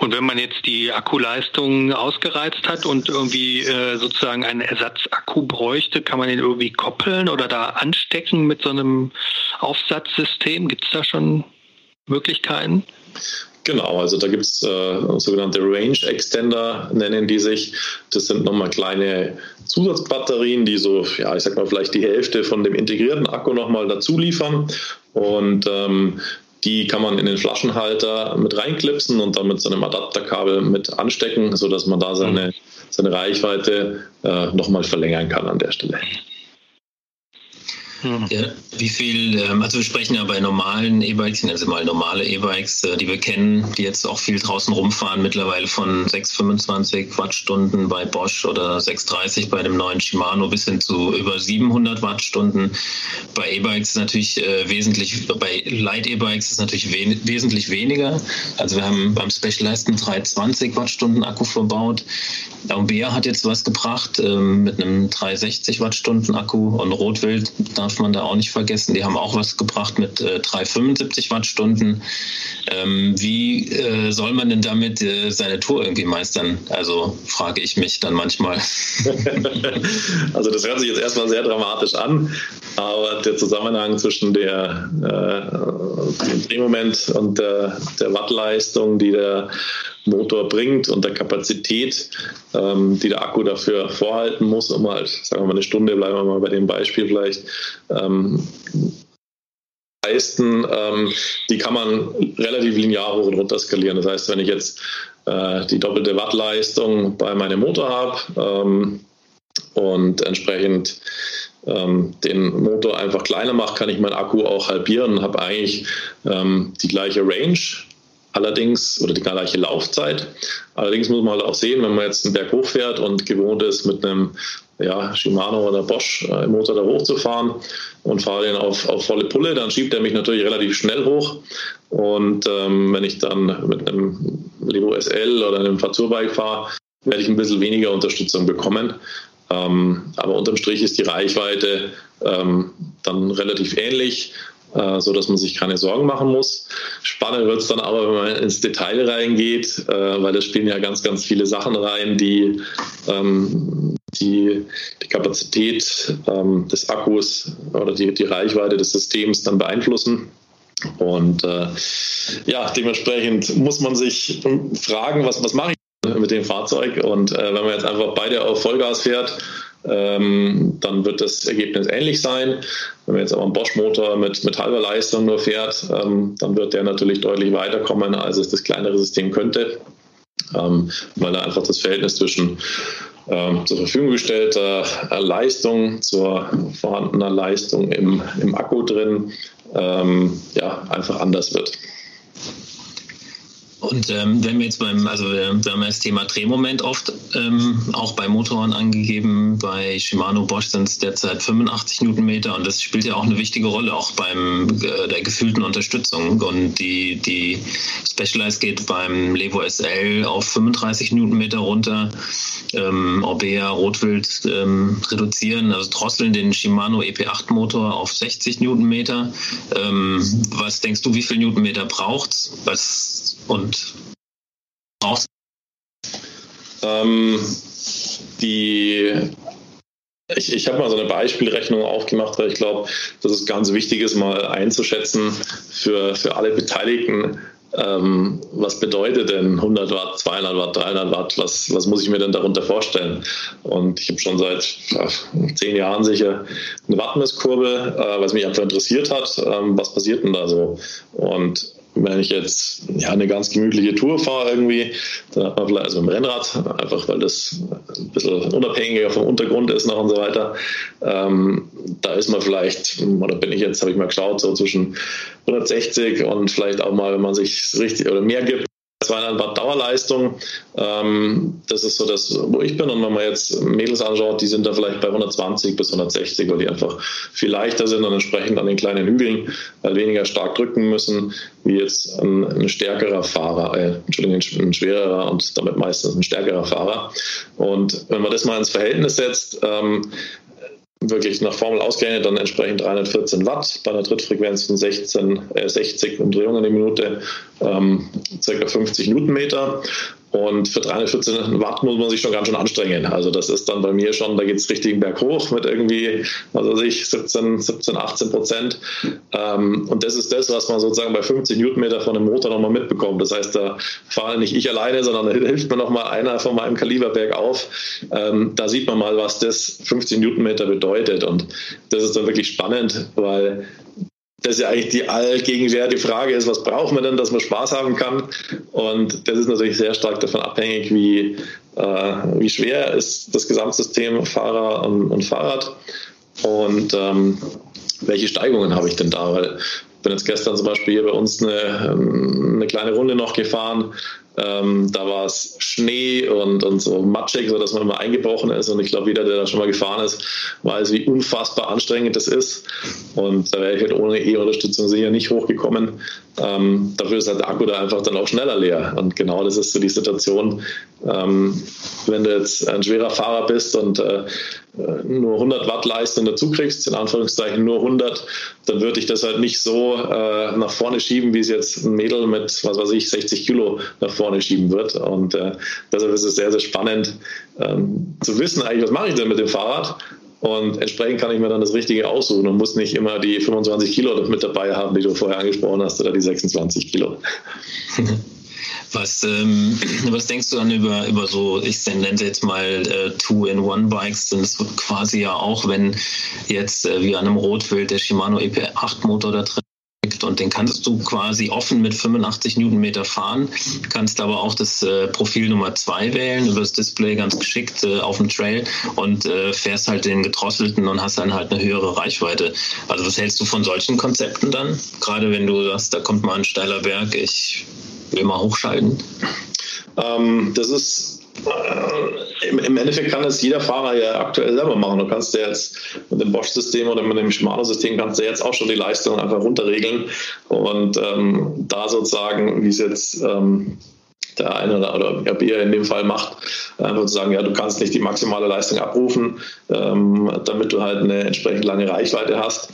Speaker 2: Und wenn man jetzt die Akkuleistung ausgereizt hat und irgendwie äh, sozusagen einen Ersatzakku bräuchte, kann man den irgendwie koppeln oder da anstecken mit so einem Aufsatzsystem? Gibt es da schon Möglichkeiten?
Speaker 3: Genau, also da gibt es äh, sogenannte Range Extender, nennen die sich. Das sind nochmal kleine Zusatzbatterien, die so, ja, ich sag mal, vielleicht die Hälfte von dem integrierten Akku nochmal dazu liefern. Und ähm, die kann man in den Flaschenhalter mit reinklipsen und dann mit so einem Adapterkabel mit anstecken, sodass man da seine, seine Reichweite äh, nochmal verlängern kann an der Stelle.
Speaker 4: Hm. Ja, wie viel, ähm, also wir sprechen ja bei normalen E-Bikes, nennen sie mal normale E-Bikes, äh, die wir kennen, die jetzt auch viel draußen rumfahren, mittlerweile von 625 Wattstunden bei Bosch oder 630 bei dem neuen Shimano bis hin zu über 700 Wattstunden. Bei E-Bikes ist natürlich äh, wesentlich, bei Light E-Bikes ist natürlich we wesentlich weniger. Also wir haben beim Specialized einen 320 Wattstunden Akku verbaut. Aubert hat jetzt was gebracht äh, mit einem 360 Wattstunden Akku und Rotwild darf darf man da auch nicht vergessen. Die haben auch was gebracht mit äh, 375 Wattstunden. Ähm, wie äh, soll man denn damit äh, seine Tour irgendwie meistern? Also frage ich mich dann manchmal.
Speaker 3: also das hört sich jetzt erstmal sehr dramatisch an, aber der Zusammenhang zwischen der, äh, dem Drehmoment und der, der Wattleistung, die der Motor bringt und der Kapazität, ähm, die der Akku dafür vorhalten muss, um halt, sagen wir mal, eine Stunde, bleiben wir mal bei dem Beispiel vielleicht, ähm, leisten, ähm, die kann man relativ linear hoch und runter skalieren. Das heißt, wenn ich jetzt äh, die doppelte Wattleistung bei meinem Motor habe ähm, und entsprechend ähm, den Motor einfach kleiner mache, kann ich meinen Akku auch halbieren und habe eigentlich ähm, die gleiche Range Allerdings, oder die gleiche Laufzeit. Allerdings muss man halt auch sehen, wenn man jetzt einen Berg hochfährt und gewohnt ist, mit einem ja, Shimano oder Bosch äh, Motor da hochzufahren und fahre den auf, auf volle Pulle, dann schiebt er mich natürlich relativ schnell hoch. Und ähm, wenn ich dann mit einem Levo SL oder einem Fazur-Bike fahre, werde ich ein bisschen weniger Unterstützung bekommen. Ähm, aber unterm Strich ist die Reichweite ähm, dann relativ ähnlich äh, so dass man sich keine Sorgen machen muss. Spannend wird es dann aber, wenn man ins Detail reingeht, äh, weil da spielen ja ganz, ganz viele Sachen rein, die ähm, die, die Kapazität ähm, des Akkus oder die, die Reichweite des Systems dann beeinflussen. Und äh, ja, dementsprechend muss man sich fragen, was, was mache ich mit dem Fahrzeug? Und äh, wenn man jetzt einfach beide auf Vollgas fährt, ähm, dann wird das Ergebnis ähnlich sein. Wenn man jetzt aber einen Bosch-Motor mit, mit halber Leistung nur fährt, ähm, dann wird der natürlich deutlich weiterkommen, als es das kleinere System könnte, ähm, weil da einfach das Verhältnis zwischen ähm, zur Verfügung gestellter Leistung zur vorhandenen Leistung im, im Akku drin ähm, ja, einfach anders wird.
Speaker 4: Und ähm, wenn wir jetzt beim, also wir, wir haben das Thema Drehmoment oft ähm, auch bei Motoren angegeben. Bei Shimano Bosch sind es derzeit 85 Newtonmeter und das spielt ja auch eine wichtige Rolle, auch beim äh, der gefühlten Unterstützung. Und die, die Specialized geht beim Levo SL auf 35 Newtonmeter runter. Ähm, Orbea Rotwild ähm, reduzieren, also drosseln den Shimano EP8 Motor auf 60 Newtonmeter. Ähm, was denkst du, wie viel Newtonmeter braucht es? Und brauchst
Speaker 3: ähm, die ich, ich habe mal so eine Beispielrechnung aufgemacht, weil ich glaube, dass es ganz wichtig ist, mal einzuschätzen für, für alle Beteiligten, ähm, was bedeutet denn 100 Watt, 200 Watt, 300 Watt? Was, was muss ich mir denn darunter vorstellen? Und ich habe schon seit ja, zehn Jahren sicher eine Wattmesskurve, äh, was mich einfach interessiert hat. Ähm, was passiert denn da so? Und wenn ich jetzt ja, eine ganz gemütliche Tour fahre irgendwie, dann hat man vielleicht also im Rennrad, einfach weil das ein bisschen unabhängiger vom Untergrund ist noch und so weiter. Ähm, da ist man vielleicht, oder bin ich jetzt, habe ich mal geschaut, so zwischen 160 und vielleicht auch mal, wenn man sich richtig oder mehr gibt, 200 Watt Dauerleistung. Ähm, das ist so das, wo ich bin. Und wenn man jetzt Mädels anschaut, die sind da vielleicht bei 120 bis 160, weil die einfach viel leichter sind und entsprechend an den kleinen Hügeln weil weniger stark drücken müssen, wie jetzt ein, ein stärkerer Fahrer, äh, Entschuldigung, ein schwererer und damit meistens ein stärkerer Fahrer. Und wenn man das mal ins Verhältnis setzt, ähm, wirklich nach Formel ausgerechnet, dann entsprechend 314 Watt bei einer Trittfrequenz von 16, äh, 60 Umdrehungen die Minute, ähm, ca. 50 Newtonmeter. Und für 314 Watt muss man sich schon ganz schön anstrengen. Also das ist dann bei mir schon, da geht es richtig berghoch mit irgendwie, also ich 17, 17, 18 Prozent. Ähm, und das ist das, was man sozusagen bei 50 Newtonmeter von dem Motor nochmal mitbekommt. Das heißt, da fahre nicht ich alleine, sondern da hilft mir nochmal einer von meinem Kaliber bergauf. Ähm, da sieht man mal, was das 50 Newtonmeter bedeutet. Und das ist dann wirklich spannend, weil das ja eigentlich die allgegenwärtige Frage ist, was braucht man denn, dass man Spaß haben kann? Und das ist natürlich sehr stark davon abhängig, wie, äh, wie schwer ist das Gesamtsystem Fahrer und, und Fahrrad und ähm, welche Steigungen habe ich denn da? Weil ich bin jetzt gestern zum Beispiel hier bei uns eine, ähm, eine kleine Runde noch gefahren ähm, da war es Schnee und, und so matschig, sodass man immer eingebrochen ist. Und ich glaube, jeder, der da schon mal gefahren ist, weiß, wie unfassbar anstrengend das ist. Und da wäre ich halt ohne E-Unterstützung sicher nicht hochgekommen. Ähm, dafür ist halt der Akku da einfach dann auch schneller leer. Und genau das ist so die Situation, ähm, wenn du jetzt ein schwerer Fahrer bist und äh, nur 100 Watt Leistung dazu kriegst, in Anführungszeichen nur 100, dann würde ich das halt nicht so äh, nach vorne schieben, wie es jetzt ein Mädel mit, was weiß ich, 60 Kilo nach vorne schieben wird. Und äh, deshalb ist es sehr, sehr spannend ähm, zu wissen, eigentlich, was mache ich denn mit dem Fahrrad? Und entsprechend kann ich mir dann das Richtige aussuchen und muss nicht immer die 25 Kilo mit dabei haben, die du vorher angesprochen hast, oder die 26 Kilo.
Speaker 4: Was, ähm, was denkst du dann über, über so, ich nenne es jetzt mal äh, Two-in-One-Bikes, sind es quasi ja auch, wenn jetzt äh, wie an einem Rotwild der Shimano EP8-Motor da drin und den kannst du quasi offen mit 85 Newtonmeter fahren, kannst aber auch das äh, Profil Nummer 2 wählen, über das Display ganz geschickt äh, auf dem Trail und äh, fährst halt den gedrosselten und hast dann halt eine höhere Reichweite. Also was hältst du von solchen Konzepten dann? Gerade wenn du sagst, da kommt mal ein steiler Berg, ich will mal hochschalten?
Speaker 3: Ähm, das ist äh, im, Endeffekt kann es jeder Fahrer ja aktuell selber machen. Du kannst ja jetzt mit dem Bosch-System oder mit dem Shimano-System kannst du jetzt auch schon die Leistung einfach runterregeln und ähm, da sozusagen, wie es jetzt ähm, der eine oder, oder RB in dem Fall macht, einfach zu sagen, ja, du kannst nicht die maximale Leistung abrufen, ähm, damit du halt eine entsprechend lange Reichweite hast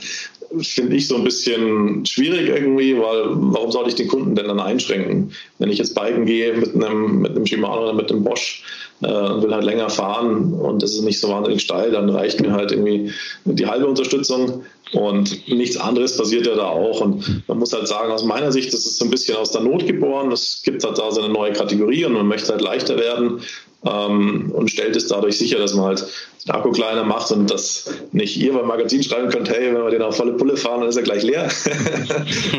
Speaker 3: finde ich so ein bisschen schwierig irgendwie, weil warum soll ich den Kunden denn dann einschränken? Wenn ich jetzt biken gehe mit einem, mit einem Shimano oder mit einem Bosch äh, und will halt länger fahren und es ist nicht so wahnsinnig steil, dann reicht mir halt irgendwie die halbe Unterstützung und nichts anderes passiert ja da auch. Und man muss halt sagen, aus meiner Sicht, das ist so ein bisschen aus der Not geboren. Es gibt halt da so eine neue Kategorie und man möchte halt leichter werden ähm, und stellt es dadurch sicher, dass man halt den Akku kleiner macht und dass nicht ihr beim Magazin schreiben könnt, hey, wenn wir den auf volle Pulle fahren, dann ist er gleich leer.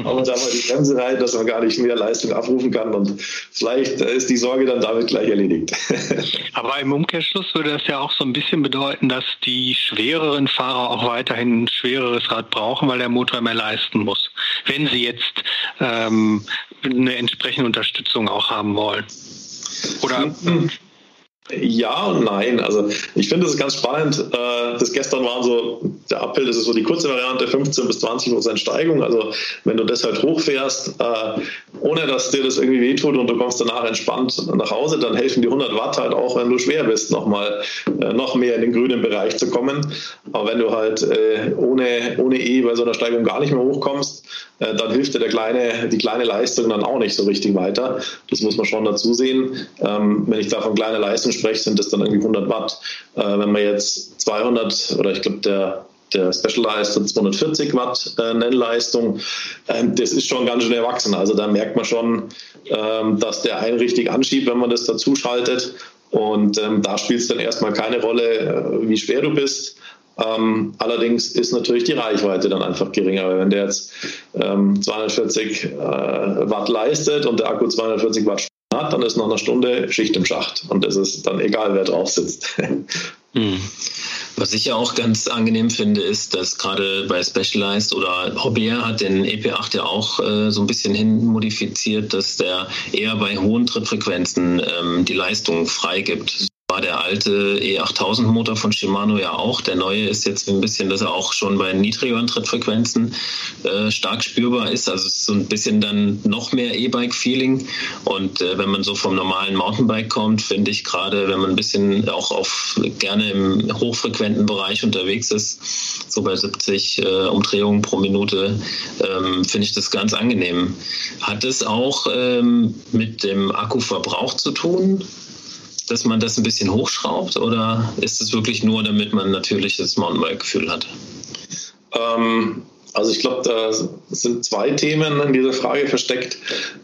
Speaker 3: Aber da mal die Bremse rein, dass man gar nicht mehr Leistung abrufen kann und vielleicht ist die Sorge dann damit gleich erledigt.
Speaker 2: Aber im Umkehrschluss würde das ja auch so ein bisschen bedeuten, dass die schwereren Fahrer auch weiterhin ein schwereres Rad brauchen, weil der Motor mehr leisten muss, wenn sie jetzt ähm, eine entsprechende Unterstützung auch haben wollen. Oder
Speaker 3: hm. Ja und nein. Also ich finde es ganz spannend. Äh, das gestern waren so, der Uphill, das ist so die kurze Variante, 15 bis 20 Prozent Steigung. Also wenn du das halt hochfährst, äh, ohne dass dir das irgendwie wehtut und du kommst danach entspannt nach Hause, dann helfen die 100 Watt halt auch, wenn du schwer bist, nochmal äh, noch mehr in den grünen Bereich zu kommen. Aber wenn du halt ohne, ohne E bei so einer Steigung gar nicht mehr hochkommst, dann hilft dir der kleine, die kleine Leistung dann auch nicht so richtig weiter. Das muss man schon dazu sehen. Ähm, wenn ich da von kleiner Leistung spreche, sind das dann irgendwie 100 Watt. Äh, wenn man jetzt 200 oder ich glaube der der Specialized hat 240 Watt äh, Nennleistung. Ähm, das ist schon ganz schön erwachsen. Also da merkt man schon, ähm, dass der einen richtig anschiebt, wenn man das dazu schaltet. Und ähm, da spielt es dann erstmal keine Rolle, äh, wie schwer du bist. Ähm, allerdings ist natürlich die Reichweite dann einfach geringer. Wenn der jetzt ähm, 240 äh, Watt leistet und der Akku 240 Watt hat, dann ist noch eine Stunde Schicht im Schacht. Und es ist dann egal, wer drauf sitzt.
Speaker 4: Hm. Was ich ja auch ganz angenehm finde, ist, dass gerade bei Specialized oder Hobbier hat den EP8 ja auch äh, so ein bisschen hin modifiziert, dass der eher bei hohen Trittfrequenzen ähm, die Leistung freigibt war der alte E8000 Motor von Shimano ja auch. Der neue ist jetzt ein bisschen, dass er auch schon bei niedrigeren Trittfrequenzen äh, stark spürbar ist. Also es ist so ein bisschen dann noch mehr E-Bike-Feeling. Und äh, wenn man so vom normalen Mountainbike kommt, finde ich gerade, wenn man ein bisschen auch auf gerne im hochfrequenten Bereich unterwegs ist, so bei 70 äh, Umdrehungen pro Minute, ähm, finde ich das ganz angenehm. Hat es auch ähm, mit dem Akkuverbrauch zu tun? Dass man das ein bisschen hochschraubt oder ist es wirklich nur, damit man natürlich das Mountainbike-Gefühl hat?
Speaker 3: Ähm, also ich glaube, da sind zwei Themen in dieser Frage versteckt.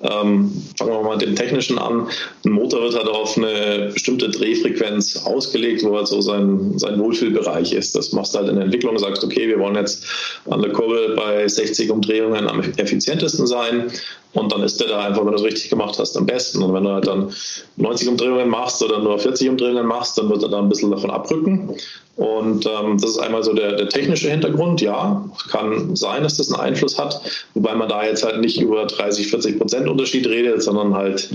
Speaker 3: Ähm, fangen wir mal mit dem Technischen an. Ein Motor wird halt auf eine bestimmte Drehfrequenz ausgelegt, wo halt so sein, sein Wohlfühlbereich ist. Das machst du halt in der Entwicklung, sagst, okay, wir wollen jetzt an der Kurbel bei 60 Umdrehungen am effizientesten sein. Und dann ist der da einfach, wenn du es richtig gemacht hast, am besten. Und wenn du halt dann 90 Umdrehungen machst oder nur 40 Umdrehungen machst, dann wird er da ein bisschen davon abrücken. Und ähm, das ist einmal so der, der technische Hintergrund. Ja, kann sein, dass das einen Einfluss hat, wobei man da jetzt halt nicht über 30, 40 Prozent Unterschied redet, sondern halt,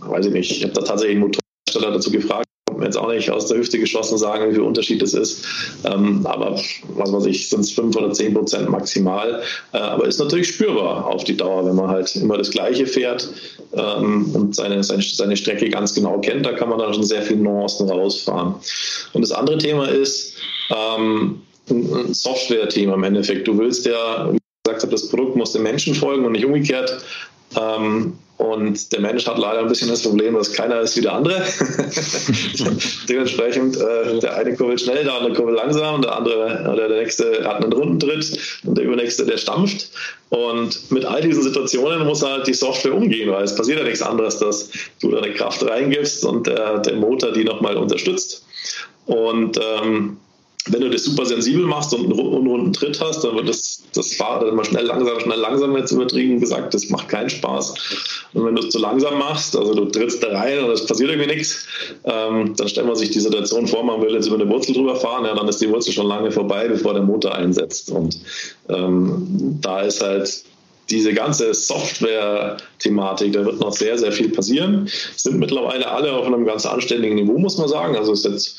Speaker 3: weiß ich nicht, ich habe da tatsächlich einen Motorhersteller dazu gefragt, jetzt auch nicht aus der Hüfte geschossen sagen, wie viel Unterschied das ist. Ähm, aber was weiß ich, sind es 5 oder 10 Prozent maximal. Äh, aber ist natürlich spürbar auf die Dauer, wenn man halt immer das Gleiche fährt ähm, und seine, seine, seine Strecke ganz genau kennt. Da kann man dann schon sehr viele Nuancen rausfahren. Und das andere Thema ist, ähm, ein Software-Thema im Endeffekt. Du willst ja, wie gesagt habe, das Produkt muss dem Menschen folgen und nicht umgekehrt. Ähm, und der Mensch hat leider ein bisschen das Problem, dass keiner ist wie der andere. Dementsprechend, äh, der eine kurbelt schnell, der andere kurbelt langsam, der andere oder der nächste hat einen Rundentritt und der übernächste, der stampft. Und mit all diesen Situationen muss halt die Software umgehen, weil es passiert ja nichts anderes, dass du deine Kraft reingibst und der, der Motor die nochmal unterstützt. Und ähm, wenn du das super sensibel machst und einen unrunden Tritt hast, dann wird das, das Fahrrad immer schnell langsam, schnell langsam jetzt übertrieben gesagt, das macht keinen Spaß. Und wenn du es zu langsam machst, also du trittst da rein und es passiert irgendwie nichts, ähm, dann stellt man sich die Situation vor, man will jetzt über eine Wurzel drüber fahren, ja, dann ist die Wurzel schon lange vorbei, bevor der Motor einsetzt. Und ähm, da ist halt diese ganze Software-Thematik, da wird noch sehr, sehr viel passieren. Sind mittlerweile alle auf einem ganz anständigen Niveau, muss man sagen. Also ist jetzt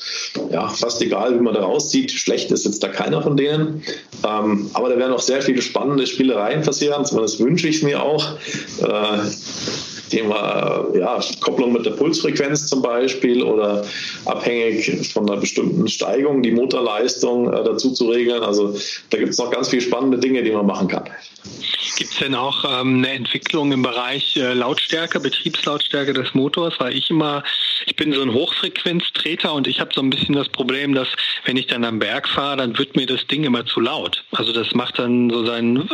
Speaker 3: ja, fast egal, wie man da rauszieht. Schlecht ist jetzt da keiner von denen. Ähm, aber da werden noch sehr viele spannende Spielereien passieren. Zumindest wünsche ich es mir auch. Äh, Thema ja, Kopplung mit der Pulsfrequenz zum Beispiel oder abhängig von einer bestimmten Steigung die Motorleistung äh, dazu zu regeln. Also da gibt es noch ganz viele spannende Dinge, die man machen kann.
Speaker 2: Gibt es denn auch ähm, eine Entwicklung im Bereich äh, Lautstärke, Betriebslautstärke des Motors? Weil ich immer, ich bin so ein Hochfrequenztreter und ich habe so ein bisschen das Problem, dass wenn ich dann am Berg fahre, dann wird mir das Ding immer zu laut. Also das macht dann so sein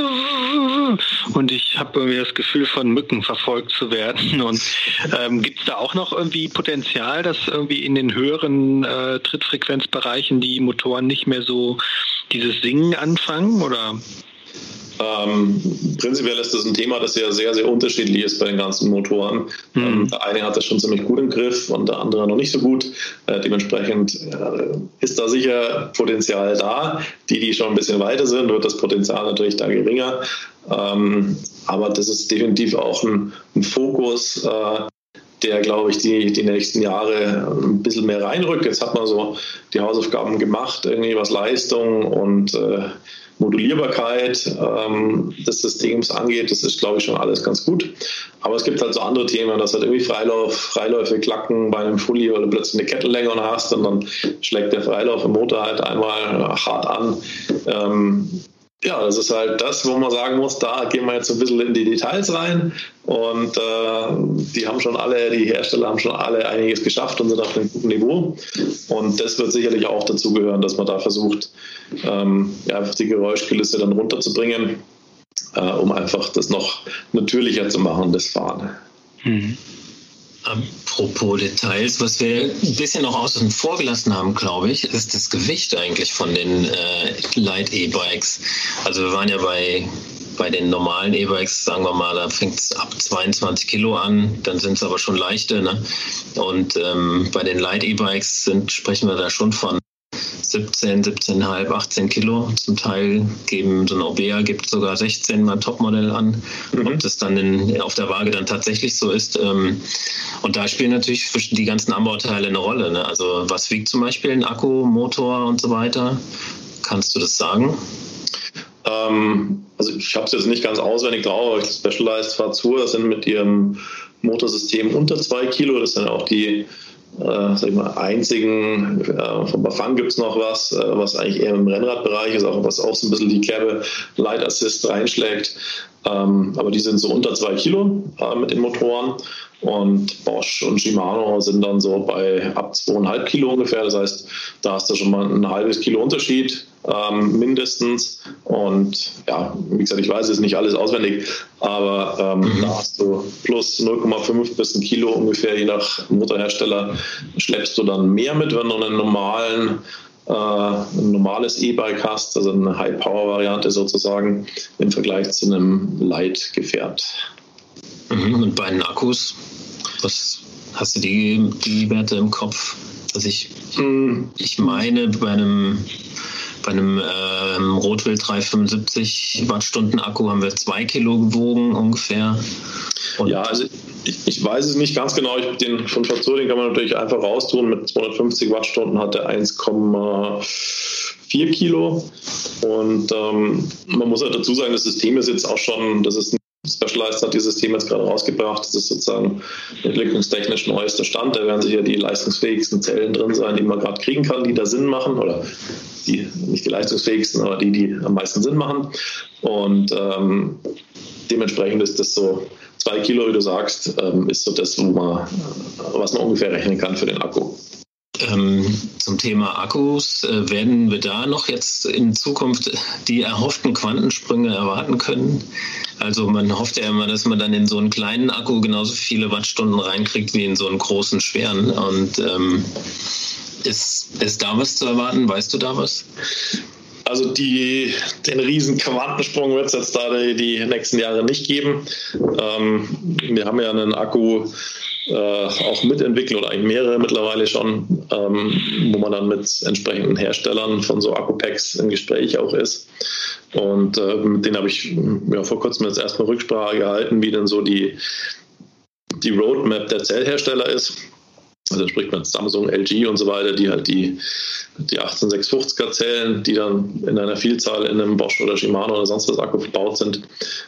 Speaker 2: und ich habe irgendwie das Gefühl von Mücken verfolgt zu werden. Und ähm, gibt es da auch noch irgendwie Potenzial, dass irgendwie in den höheren äh, Trittfrequenzbereichen die Motoren nicht mehr so dieses Singen anfangen oder?
Speaker 3: Ähm, prinzipiell ist das ein Thema, das ja sehr, sehr unterschiedlich ist bei den ganzen Motoren. Mhm. Ähm, der eine hat das schon ziemlich gut im Griff und der andere noch nicht so gut. Äh, dementsprechend äh, ist da sicher Potenzial da. Die, die schon ein bisschen weiter sind, wird das Potenzial natürlich da geringer. Ähm, aber das ist definitiv auch ein, ein Fokus, äh, der, glaube ich, die, die nächsten Jahre ein bisschen mehr reinrückt. Jetzt hat man so die Hausaufgaben gemacht, irgendwie was Leistung und äh, Modulierbarkeit ähm, des Systems angeht, das ist, glaube ich, schon alles ganz gut. Aber es gibt halt so andere Themen, dass halt irgendwie Freilauf, Freiläufe klacken bei einem Fully oder plötzlich eine Kettenlänge hast und dann schlägt der Freilauf im Motor halt einmal hart an. Ähm, ja, das ist halt das, wo man sagen muss, da gehen wir jetzt ein bisschen in die Details rein. Und äh, die haben schon alle, die Hersteller haben schon alle einiges geschafft und sind auf einem guten Niveau. Und das wird sicherlich auch dazu gehören, dass man da versucht, ähm, ja, einfach die Geräuschkulisse dann runterzubringen, äh, um einfach das noch natürlicher zu machen, das Fahren. Mhm.
Speaker 4: Apropos Details, was wir ein bisschen noch außen vor gelassen haben, glaube ich, ist das Gewicht eigentlich von den äh, Light E-Bikes. Also wir waren ja bei, bei den normalen E-Bikes, sagen wir mal, da fängt es ab 22 Kilo an, dann sind es aber schon leichte. Ne? Und ähm, bei den Light E-Bikes sind, sprechen wir da schon von 17, 17,5, 18 Kilo. Zum Teil geben so ein Obea gibt sogar 16 mal Topmodell an. Mhm. Und das dann in, auf der Waage dann tatsächlich so ist. Ähm, und da spielen natürlich die ganzen Anbauteile eine Rolle. Ne? Also was wiegt zum Beispiel ein Akku, Motor und so weiter? Kannst du das sagen?
Speaker 3: Ähm, also ich habe es jetzt nicht ganz auswendig drauf, aber Specialized Fazur sind mit ihrem Motorsystem unter 2 Kilo. Das sind auch die äh, sag ich mal, einzigen, äh, von Bafang gibt es noch was, äh, was eigentlich eher im Rennradbereich ist, auch was auch so ein bisschen die Kerbe Light Assist reinschlägt. Ähm, aber die sind so unter zwei Kilo äh, mit den Motoren. Und Bosch und Shimano sind dann so bei ab zweieinhalb Kilo ungefähr. Das heißt, da hast du schon mal ein halbes Kilo Unterschied ähm, mindestens. Und ja, wie gesagt, ich weiß jetzt nicht alles auswendig, aber ähm, mhm. da hast du plus 0,5 bis ein Kilo ungefähr, je nach Motorhersteller, schleppst du dann mehr mit, wenn du einen normalen äh, ein normales E-Bike hast, also eine High-Power-Variante sozusagen im Vergleich zu einem Light-Gefährt.
Speaker 4: Mhm. Und bei Akkus, was hast du die, die Werte im Kopf? Also ich, mhm. ich meine, bei einem bei einem ähm, Rotwild 375 Wattstunden Akku haben wir zwei Kilo gewogen ungefähr.
Speaker 3: Und ja, also ich, ich, weiß es nicht ganz genau. Ich, den von Fazur, den kann man natürlich einfach raustun. Mit 250 Wattstunden hat er 1,4 Kilo. Und ähm, man muss halt dazu sagen, das System ist jetzt auch schon, das ist Specialized hat dieses System jetzt gerade rausgebracht. Das ist sozusagen entwicklungstechnisch neuester Stand. Da werden sicher die leistungsfähigsten Zellen drin sein, die man gerade kriegen kann, die da Sinn machen. Oder die nicht die leistungsfähigsten, aber die, die am meisten Sinn machen. Und ähm, dementsprechend ist das so zwei Kilo, wie du sagst, ähm, ist so das, wo man, was man ungefähr rechnen kann für den Akku.
Speaker 4: Ähm, zum Thema Akkus, äh, werden wir da noch jetzt in Zukunft die erhofften Quantensprünge erwarten können? Also man hofft ja immer, dass man dann in so einen kleinen Akku genauso viele Wattstunden reinkriegt wie in so einen großen, schweren. Und ähm, ist, ist da was zu erwarten? Weißt du da was?
Speaker 3: Also die, den riesen Quantensprung wird es jetzt da die, die, nächsten Jahre nicht geben. Ähm, wir haben ja einen Akku auch mitentwickelt oder eigentlich mehrere mittlerweile schon, ähm, wo man dann mit entsprechenden Herstellern von so Akkupacks im Gespräch auch ist. Und äh, mit denen habe ich ja, vor kurzem jetzt erstmal Rücksprache gehalten, wie denn so die, die Roadmap der Zellhersteller ist. Also spricht man Samsung, LG und so weiter, die halt die, die 18650er Zellen, die dann in einer Vielzahl in einem Bosch oder Shimano oder sonst was Akku verbaut sind.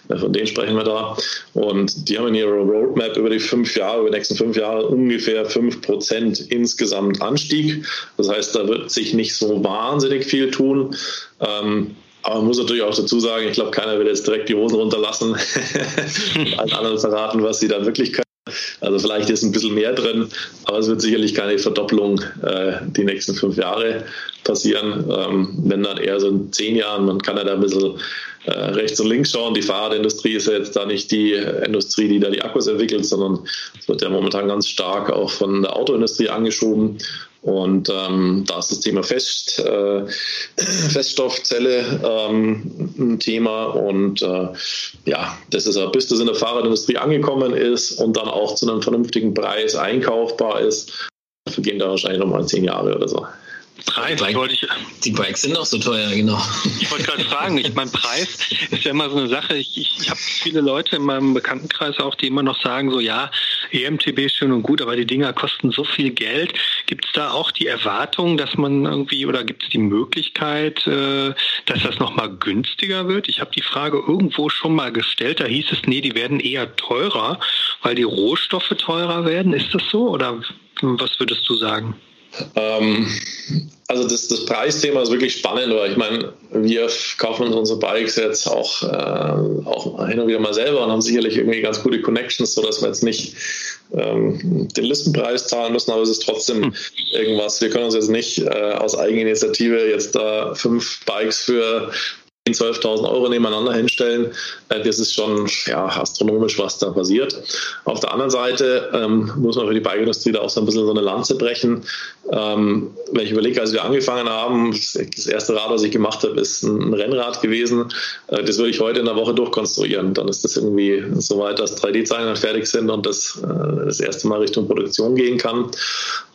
Speaker 3: Von denen sprechen wir da. Und die haben in ihrer Roadmap über die fünf Jahre, über die nächsten fünf Jahre ungefähr 5% insgesamt Anstieg. Das heißt, da wird sich nicht so wahnsinnig viel tun. Ähm, aber man muss natürlich auch dazu sagen, ich glaube, keiner will jetzt direkt die Hosen runterlassen und allen anderen verraten, was sie da wirklich können. Also vielleicht ist ein bisschen mehr drin, aber es wird sicherlich keine Verdopplung äh, die nächsten fünf Jahre passieren. Ähm, wenn dann eher so in zehn Jahren, man kann ja da ein bisschen äh, rechts und links schauen. Die Fahrradindustrie ist ja jetzt da nicht die Industrie, die da die Akkus entwickelt, sondern es wird ja momentan ganz stark auch von der Autoindustrie angeschoben. Und ähm, da ist das Thema Fest, äh, Feststoffzelle ähm, ein Thema. Und äh, ja, das ist ja, bis das in der Fahrradindustrie angekommen ist und dann auch zu einem vernünftigen Preis einkaufbar ist, vergehen da wahrscheinlich nochmal zehn Jahre oder so.
Speaker 4: Preis Bike, wollte ich. Die Bikes sind auch so teuer, genau.
Speaker 2: Ich wollte gerade fragen, ich meine, Preis ist ja immer so eine Sache. Ich, ich, ich habe viele Leute in meinem Bekanntenkreis auch, die immer noch sagen, so ja, EMTB ist schön und gut, aber die Dinger kosten so viel Geld. Gibt es da auch die Erwartung, dass man irgendwie oder gibt es die Möglichkeit, äh, dass das nochmal günstiger wird? Ich habe die Frage irgendwo schon mal gestellt, da hieß es, nee, die werden eher teurer, weil die Rohstoffe teurer werden. Ist das so oder was würdest du sagen?
Speaker 3: Ähm, also das, das Preisthema ist wirklich spannend, weil ich meine, wir kaufen uns unsere Bikes jetzt auch, äh, auch hin und wieder mal selber und haben sicherlich irgendwie ganz gute Connections, sodass wir jetzt nicht ähm, den Listenpreis zahlen müssen, aber es ist trotzdem hm. irgendwas. Wir können uns jetzt nicht äh, aus Eigeninitiative jetzt da fünf Bikes für 12.000 Euro nebeneinander hinstellen, äh, das ist schon ja, astronomisch, was da passiert. Auf der anderen Seite ähm, muss man für die Bikeindustrie da auch so ein bisschen so eine Lanze brechen. Ähm, wenn ich überlege, als wir angefangen haben, das erste Rad, was ich gemacht habe, ist ein Rennrad gewesen. Äh, das würde ich heute in der Woche durchkonstruieren. Dann ist das irgendwie so weit, dass 3D-Zeichner fertig sind und das äh, das erste Mal Richtung Produktion gehen kann.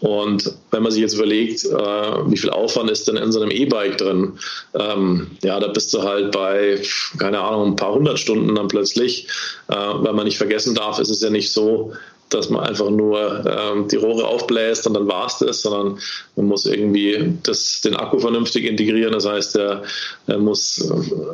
Speaker 3: Und wenn man sich jetzt überlegt, äh, wie viel Aufwand ist denn in so einem E-Bike drin, ähm, ja, da bist du halt bei, keine Ahnung, ein paar hundert Stunden dann plötzlich. Äh, weil man nicht vergessen darf, ist es ja nicht so, dass man einfach nur ähm, die Rohre aufbläst und dann war es das, sondern man muss irgendwie das, den Akku vernünftig integrieren. Das heißt, der, der muss,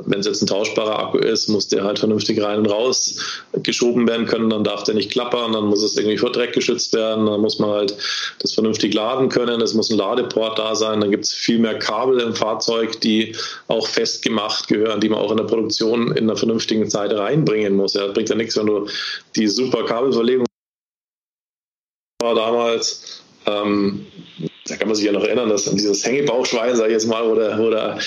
Speaker 3: wenn es jetzt ein tauschbarer Akku ist, muss der halt vernünftig rein und raus geschoben werden können. Dann darf der nicht klappern, dann muss es irgendwie vor Dreck geschützt werden. Dann muss man halt das vernünftig laden können. Es muss ein Ladeport da sein. Dann gibt es viel mehr Kabel im Fahrzeug, die auch festgemacht gehören, die man auch in der Produktion in einer vernünftigen Zeit reinbringen muss. Ja, das bringt ja nichts, wenn du die super Kabelverlegung war damals. Ähm, da kann man sich ja noch erinnern, dass dieses Hängebauchschwein, sage ich jetzt mal, wo der, wo der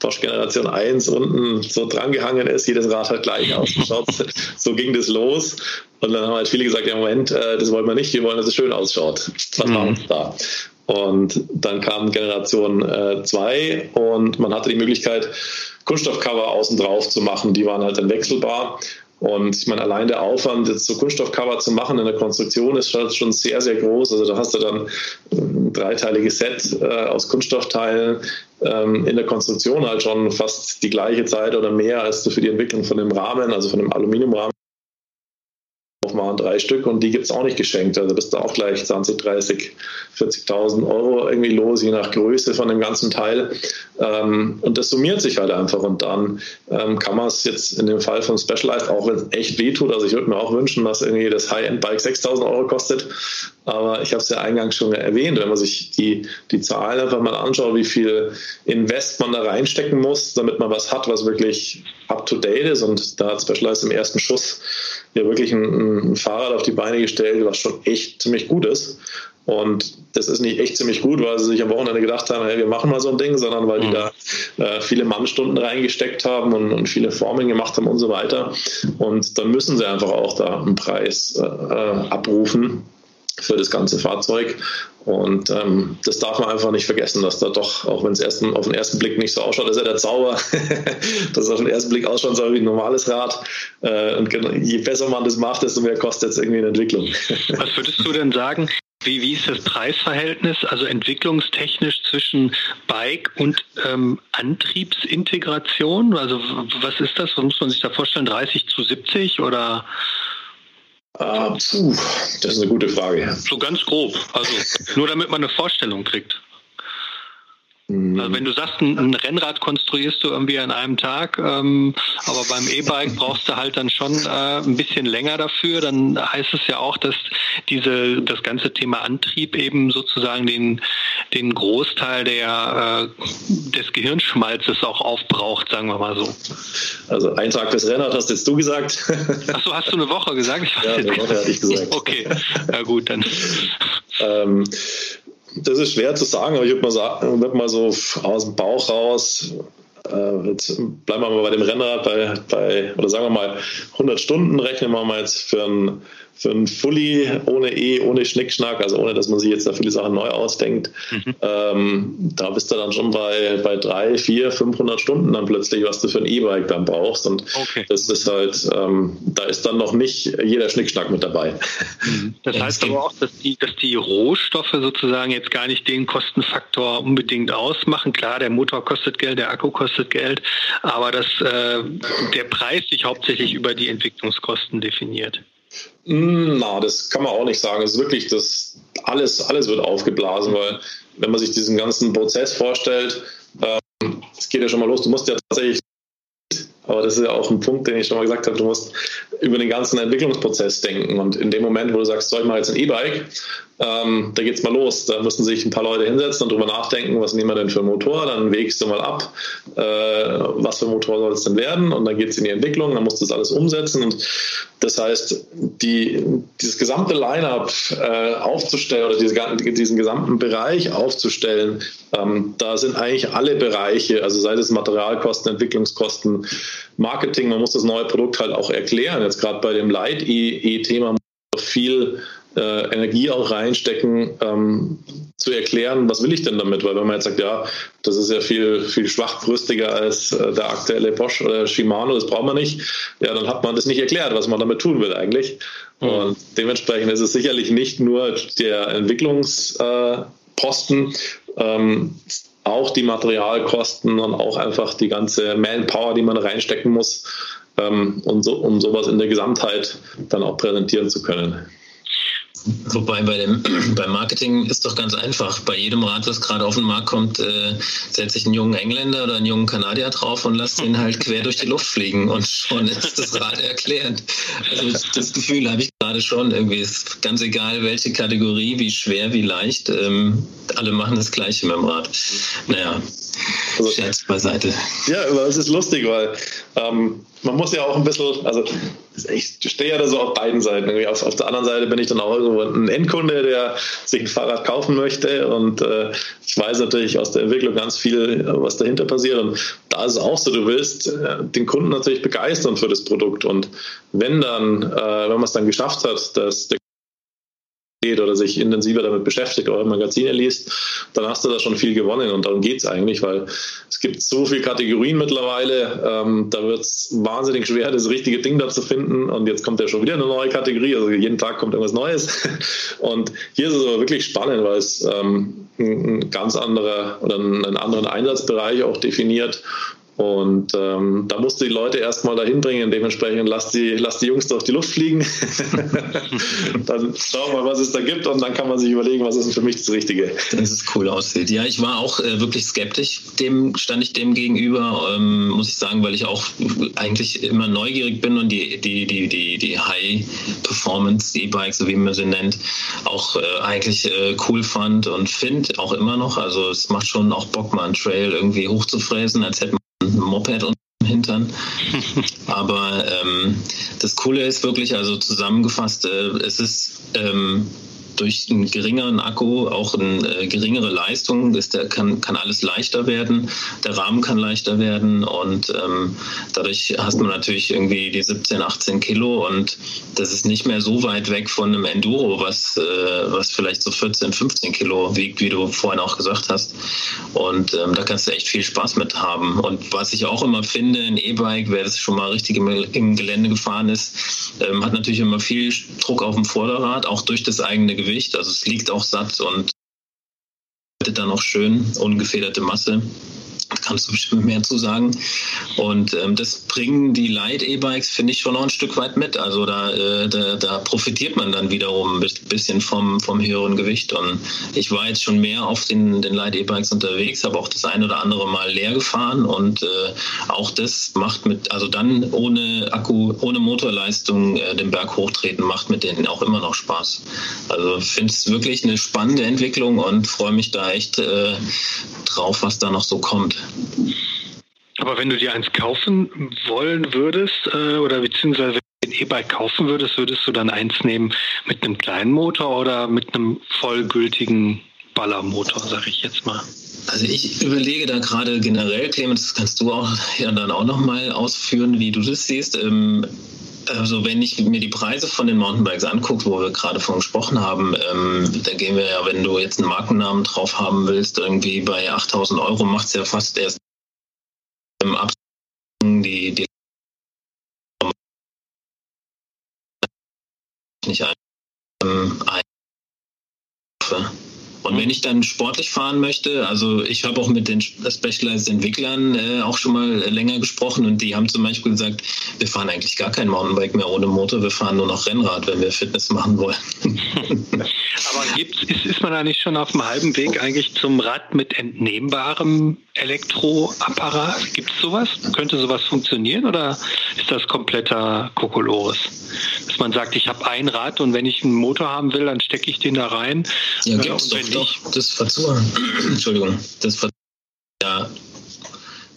Speaker 3: Porsche Generation 1 unten so drangehangen ist, jedes Rad hat gleich ausgeschaut. so ging das los. Und dann haben halt viele gesagt, ja Moment, äh, das wollen wir nicht, wir wollen, dass es schön ausschaut. Was mhm. machen wir da? Und dann kam Generation 2 äh, und man hatte die Möglichkeit, Kunststoffcover außen drauf zu machen. Die waren halt dann wechselbar. Und ich meine, allein der Aufwand, jetzt so Kunststoffcover zu machen in der Konstruktion, ist schon sehr, sehr groß. Also da hast du dann ein dreiteiliges Set äh, aus Kunststoffteilen ähm, in der Konstruktion halt schon fast die gleiche Zeit oder mehr als du für die Entwicklung von dem Rahmen, also von dem Aluminiumrahmen waren drei Stück und die gibt es auch nicht geschenkt. Also bist du auch gleich 20, 30, 40.000 Euro irgendwie los, je nach Größe von dem ganzen Teil. Ähm, und das summiert sich halt einfach und dann ähm, kann man es jetzt in dem Fall von Specialized, auch wenn es echt weh tut, also ich würde mir auch wünschen, dass irgendwie das High-End-Bike 6.000 Euro kostet, aber ich habe es ja eingangs schon erwähnt, wenn man sich die, die Zahlen einfach mal anschaut, wie viel Invest man da reinstecken muss, damit man was hat, was wirklich up-to-date ist und da hat Specialized im ersten Schuss ja wirklich ein, ein Fahrrad auf die Beine gestellt, was schon echt ziemlich gut ist. Und das ist nicht echt ziemlich gut, weil sie sich am Wochenende gedacht haben, hey, wir machen mal so ein Ding, sondern weil die mhm. da äh, viele Mannstunden reingesteckt haben und, und, viele Formen gemacht haben und so weiter. Und dann müssen sie einfach auch da einen Preis äh, äh abrufen für das ganze Fahrzeug. Und ähm, das darf man einfach nicht vergessen, dass da doch, auch wenn es auf den ersten Blick nicht so ausschaut, ist ja der Zauber, dass es auf den ersten Blick ausschauen soll wie ein normales Rad. Äh, und je besser man das macht, desto mehr kostet es irgendwie eine Entwicklung.
Speaker 2: Was würdest du denn sagen? Wie, wie ist das Preisverhältnis, also entwicklungstechnisch zwischen Bike und ähm, Antriebsintegration? Also was ist das? Was muss man sich da vorstellen? 30 zu 70 oder?
Speaker 3: Ah, puh, das ist eine gute Frage.
Speaker 2: So ganz grob. Also nur damit man eine Vorstellung kriegt. Mhm. Also wenn du sagst, ein, ein, Rennrad konstruierst du irgendwie an einem Tag, ähm, aber beim E-Bike brauchst du halt dann schon äh, ein bisschen länger dafür, dann heißt es ja auch, dass diese das ganze Thema Antrieb eben sozusagen den den Großteil der äh, des Gehirnschmalzes auch aufbraucht, sagen wir mal so.
Speaker 3: Also ein Tag fürs Rennrad hast jetzt du gesagt.
Speaker 2: Achso, hast du eine Woche gesagt?
Speaker 3: Ich ja, eine Woche hatte ich gesagt.
Speaker 2: Okay, ja gut, dann.
Speaker 3: ähm, das ist schwer zu sagen, aber ich würde mal, sagen, würd mal so aus dem Bauch raus, äh, jetzt bleiben wir mal bei dem Rennrad, bei, bei, oder sagen wir mal 100 Stunden rechnen wir mal jetzt für ein für ein Fully ohne E, ohne Schnickschnack, also ohne, dass man sich jetzt da viele Sachen neu ausdenkt, mhm. ähm, da bist du dann schon bei, bei drei, vier, 500 Stunden dann plötzlich, was du für ein E-Bike dann brauchst. Und okay. das ist halt, ähm, da ist dann noch nicht jeder Schnickschnack mit dabei.
Speaker 2: Mhm. Das heißt aber auch, dass die, dass die Rohstoffe sozusagen jetzt gar nicht den Kostenfaktor unbedingt ausmachen. Klar, der Motor kostet Geld, der Akku kostet Geld, aber dass äh, der Preis sich hauptsächlich über die Entwicklungskosten definiert.
Speaker 3: Hm, na, das kann man auch nicht sagen. Es ist wirklich, das alles, alles wird aufgeblasen, weil wenn man sich diesen ganzen Prozess vorstellt, ähm, es geht ja schon mal los, du musst ja tatsächlich, aber das ist ja auch ein Punkt, den ich schon mal gesagt habe, du musst über den ganzen Entwicklungsprozess denken. Und in dem Moment, wo du sagst, soll ich mal jetzt ein E-Bike, ähm, da geht's mal los. Da müssen sich ein paar Leute hinsetzen und drüber nachdenken, was nehmen wir denn für einen Motor. Dann wägst du mal ab, äh, was für ein Motor soll es denn werden. Und dann geht's in die Entwicklung, dann musst du das alles umsetzen. Und das heißt, die, dieses gesamte Line-up äh, aufzustellen oder diese, diesen gesamten Bereich aufzustellen, ähm, da sind eigentlich alle Bereiche, also sei es Materialkosten, Entwicklungskosten, Marketing, man muss das neue Produkt halt auch erklären. Jetzt gerade bei dem Light-E-Thema viel äh, Energie auch reinstecken, ähm, zu erklären, was will ich denn damit? Weil wenn man jetzt sagt, ja, das ist ja viel, viel schwachbrüstiger als äh, der aktuelle Bosch oder Shimano, das braucht man nicht, ja, dann hat man das nicht erklärt, was man damit tun will eigentlich. Mhm. Und dementsprechend ist es sicherlich nicht nur der Entwicklungsposten, äh, ähm, auch die Materialkosten und auch einfach die ganze Manpower, die man reinstecken muss, ähm, um, so, um sowas in der Gesamtheit dann auch präsentieren zu können.
Speaker 4: Wobei bei dem beim Marketing ist doch ganz einfach. Bei jedem Rad, das gerade auf den Markt kommt, äh, setze ich einen jungen Engländer oder einen jungen Kanadier drauf und lasse den halt quer durch die Luft fliegen und schon ist das Rad erklärt. Also das Gefühl habe ich gerade schon. Irgendwie ist ganz egal, welche Kategorie, wie schwer, wie leicht. Ähm, alle machen das Gleiche mit dem Rad. Naja, also, Scherz beiseite.
Speaker 3: Ja, aber es ist lustig, weil ähm, man muss ja auch ein bisschen, also ich stehe ja da so auf beiden Seiten. Auf, auf, der anderen Seite bin ich dann auch so ein Endkunde, der sich ein Fahrrad kaufen möchte und äh, ich weiß natürlich aus der Entwicklung ganz viel, was dahinter passiert und da ist es auch so, du willst äh, den Kunden natürlich begeistern für das Produkt und wenn dann, äh, wenn man es dann geschafft hat, dass der geht oder sich intensiver damit beschäftigt oder Magazine liest, dann hast du da schon viel gewonnen und darum geht es eigentlich, weil es gibt so viele Kategorien mittlerweile, ähm, da wird es wahnsinnig schwer, das richtige Ding da zu finden und jetzt kommt ja schon wieder eine neue Kategorie, also jeden Tag kommt irgendwas Neues. Und hier ist es aber wirklich spannend, weil es ähm, ein ganz anderer oder einen anderen Einsatzbereich auch definiert und ähm, da musst du die Leute erstmal dahin bringen. Dementsprechend lass die, lass die Jungs durch die Luft fliegen. dann schauen wir mal, was es da gibt und dann kann man sich überlegen, was ist für mich das Richtige.
Speaker 4: Dass es cool aussieht. Ja, ich war auch äh, wirklich skeptisch, dem stand ich dem gegenüber, ähm, muss ich sagen, weil ich auch eigentlich immer neugierig bin und die, die, die, die, die High-Performance E-Bikes, so wie man sie nennt, auch äh, eigentlich äh, cool fand und finde auch immer noch. Also es macht schon auch Bock, mal einen Trail irgendwie hochzufräsen, als hätte man Moped und Hintern. Aber ähm, das Coole ist wirklich, also zusammengefasst, äh, es ist ähm, durch einen geringeren Akku auch eine äh, geringere Leistung. Ist der, kann, kann alles leichter werden, der Rahmen kann leichter werden und ähm, dadurch hast man natürlich irgendwie die 17, 18 Kilo und das ist nicht mehr so weit weg von einem Enduro, was, äh, was vielleicht so 14, 15 Kilo wiegt, wie du vorhin auch gesagt hast. Und ähm, da kannst du echt viel Spaß mit haben. Und was ich auch immer finde, ein E-Bike, wer das schon mal richtig im, im Gelände gefahren ist, ähm, hat natürlich immer viel Druck auf dem Vorderrad, auch durch das eigene Gewicht. Gewicht. Also es liegt auch satt und dann auch schön ungefederte Masse. Kannst du bestimmt mehr zu sagen. Und ähm, das bringen die Light-E-Bikes, finde ich, schon noch ein Stück weit mit. Also da, äh, da, da, profitiert man dann wiederum ein bisschen vom, vom höheren Gewicht. Und ich war jetzt schon mehr auf den, den Light-E-Bikes unterwegs, habe auch das ein oder andere Mal leer gefahren und äh, auch das macht mit, also dann ohne Akku, ohne Motorleistung äh, den Berg hochtreten, macht mit denen auch immer noch Spaß. Also finde es wirklich eine spannende Entwicklung und freue mich da echt äh, drauf, was da noch so kommt.
Speaker 2: Aber wenn du dir eins kaufen wollen würdest, äh, oder beziehungsweise wenn du ein E-Bike kaufen würdest, würdest du dann eins nehmen mit einem kleinen Motor oder mit einem vollgültigen Ballermotor, sag ich jetzt mal?
Speaker 4: Also ich überlege da gerade generell, Clemens, das kannst du auch ja dann auch nochmal ausführen, wie du das siehst. Ähm, also wenn ich mir die Preise von den Mountainbikes angucke, wo wir gerade von gesprochen haben, ähm, da gehen wir ja, wenn du jetzt einen Markennamen drauf haben willst, irgendwie bei 8000 Euro macht es ja fast erst im Ab die, die nicht ein, ähm, ein und wenn ich dann sportlich fahren möchte, also ich habe auch mit den Specialized-Entwicklern äh, auch schon mal länger gesprochen und die haben zum Beispiel gesagt, wir fahren eigentlich gar kein Mountainbike mehr ohne Motor, wir fahren nur noch Rennrad, wenn wir Fitness machen wollen.
Speaker 2: Aber gibt, ist, ist man da nicht schon auf dem halben Weg eigentlich zum Rad mit entnehmbarem Elektroapparat? Gibt es sowas? Könnte sowas funktionieren oder ist das kompletter Kokolores? Dass man sagt, ich habe ein Rad und wenn ich einen Motor haben will, dann stecke ich den da rein.
Speaker 4: Ja, gibt's äh, doch, doch. Das Verzur. Entschuldigung. Das Verzur. Ja,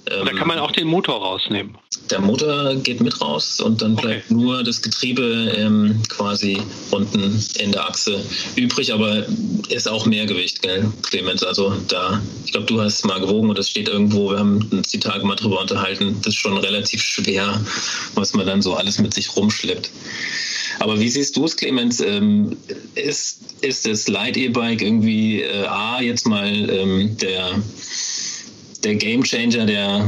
Speaker 2: ähm, da kann man auch den Motor rausnehmen.
Speaker 4: Der Motor geht mit raus und dann bleibt okay. nur das Getriebe ähm, quasi unten in der Achse übrig, aber ist auch Mehrgewicht, gell, Clemens? Also da, ich glaube, du hast es mal gewogen und das steht irgendwo, wir haben uns die Tage mal drüber unterhalten, das ist schon relativ schwer, was man dann so alles mit sich rumschleppt. Aber wie siehst du es, Clemens? Ähm, ist, ist das Light E-Bike irgendwie äh, A, jetzt mal ähm, der der Gamechanger der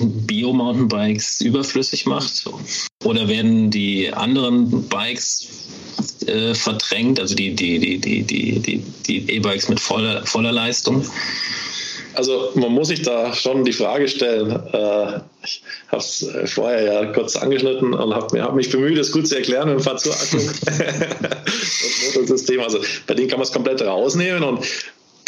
Speaker 4: Bio-Mountainbikes überflüssig macht? Oder werden die anderen Bikes äh, verdrängt, also die, die, die, die, die, die, die E-Bikes mit voller, voller Leistung?
Speaker 3: Also man muss sich da schon die Frage stellen, äh, ich habe es vorher ja kurz angeschnitten und habe hab mich bemüht, es gut zu erklären mit dem Fahrzeugakku das Motorsystem. Also bei denen kann man es komplett rausnehmen und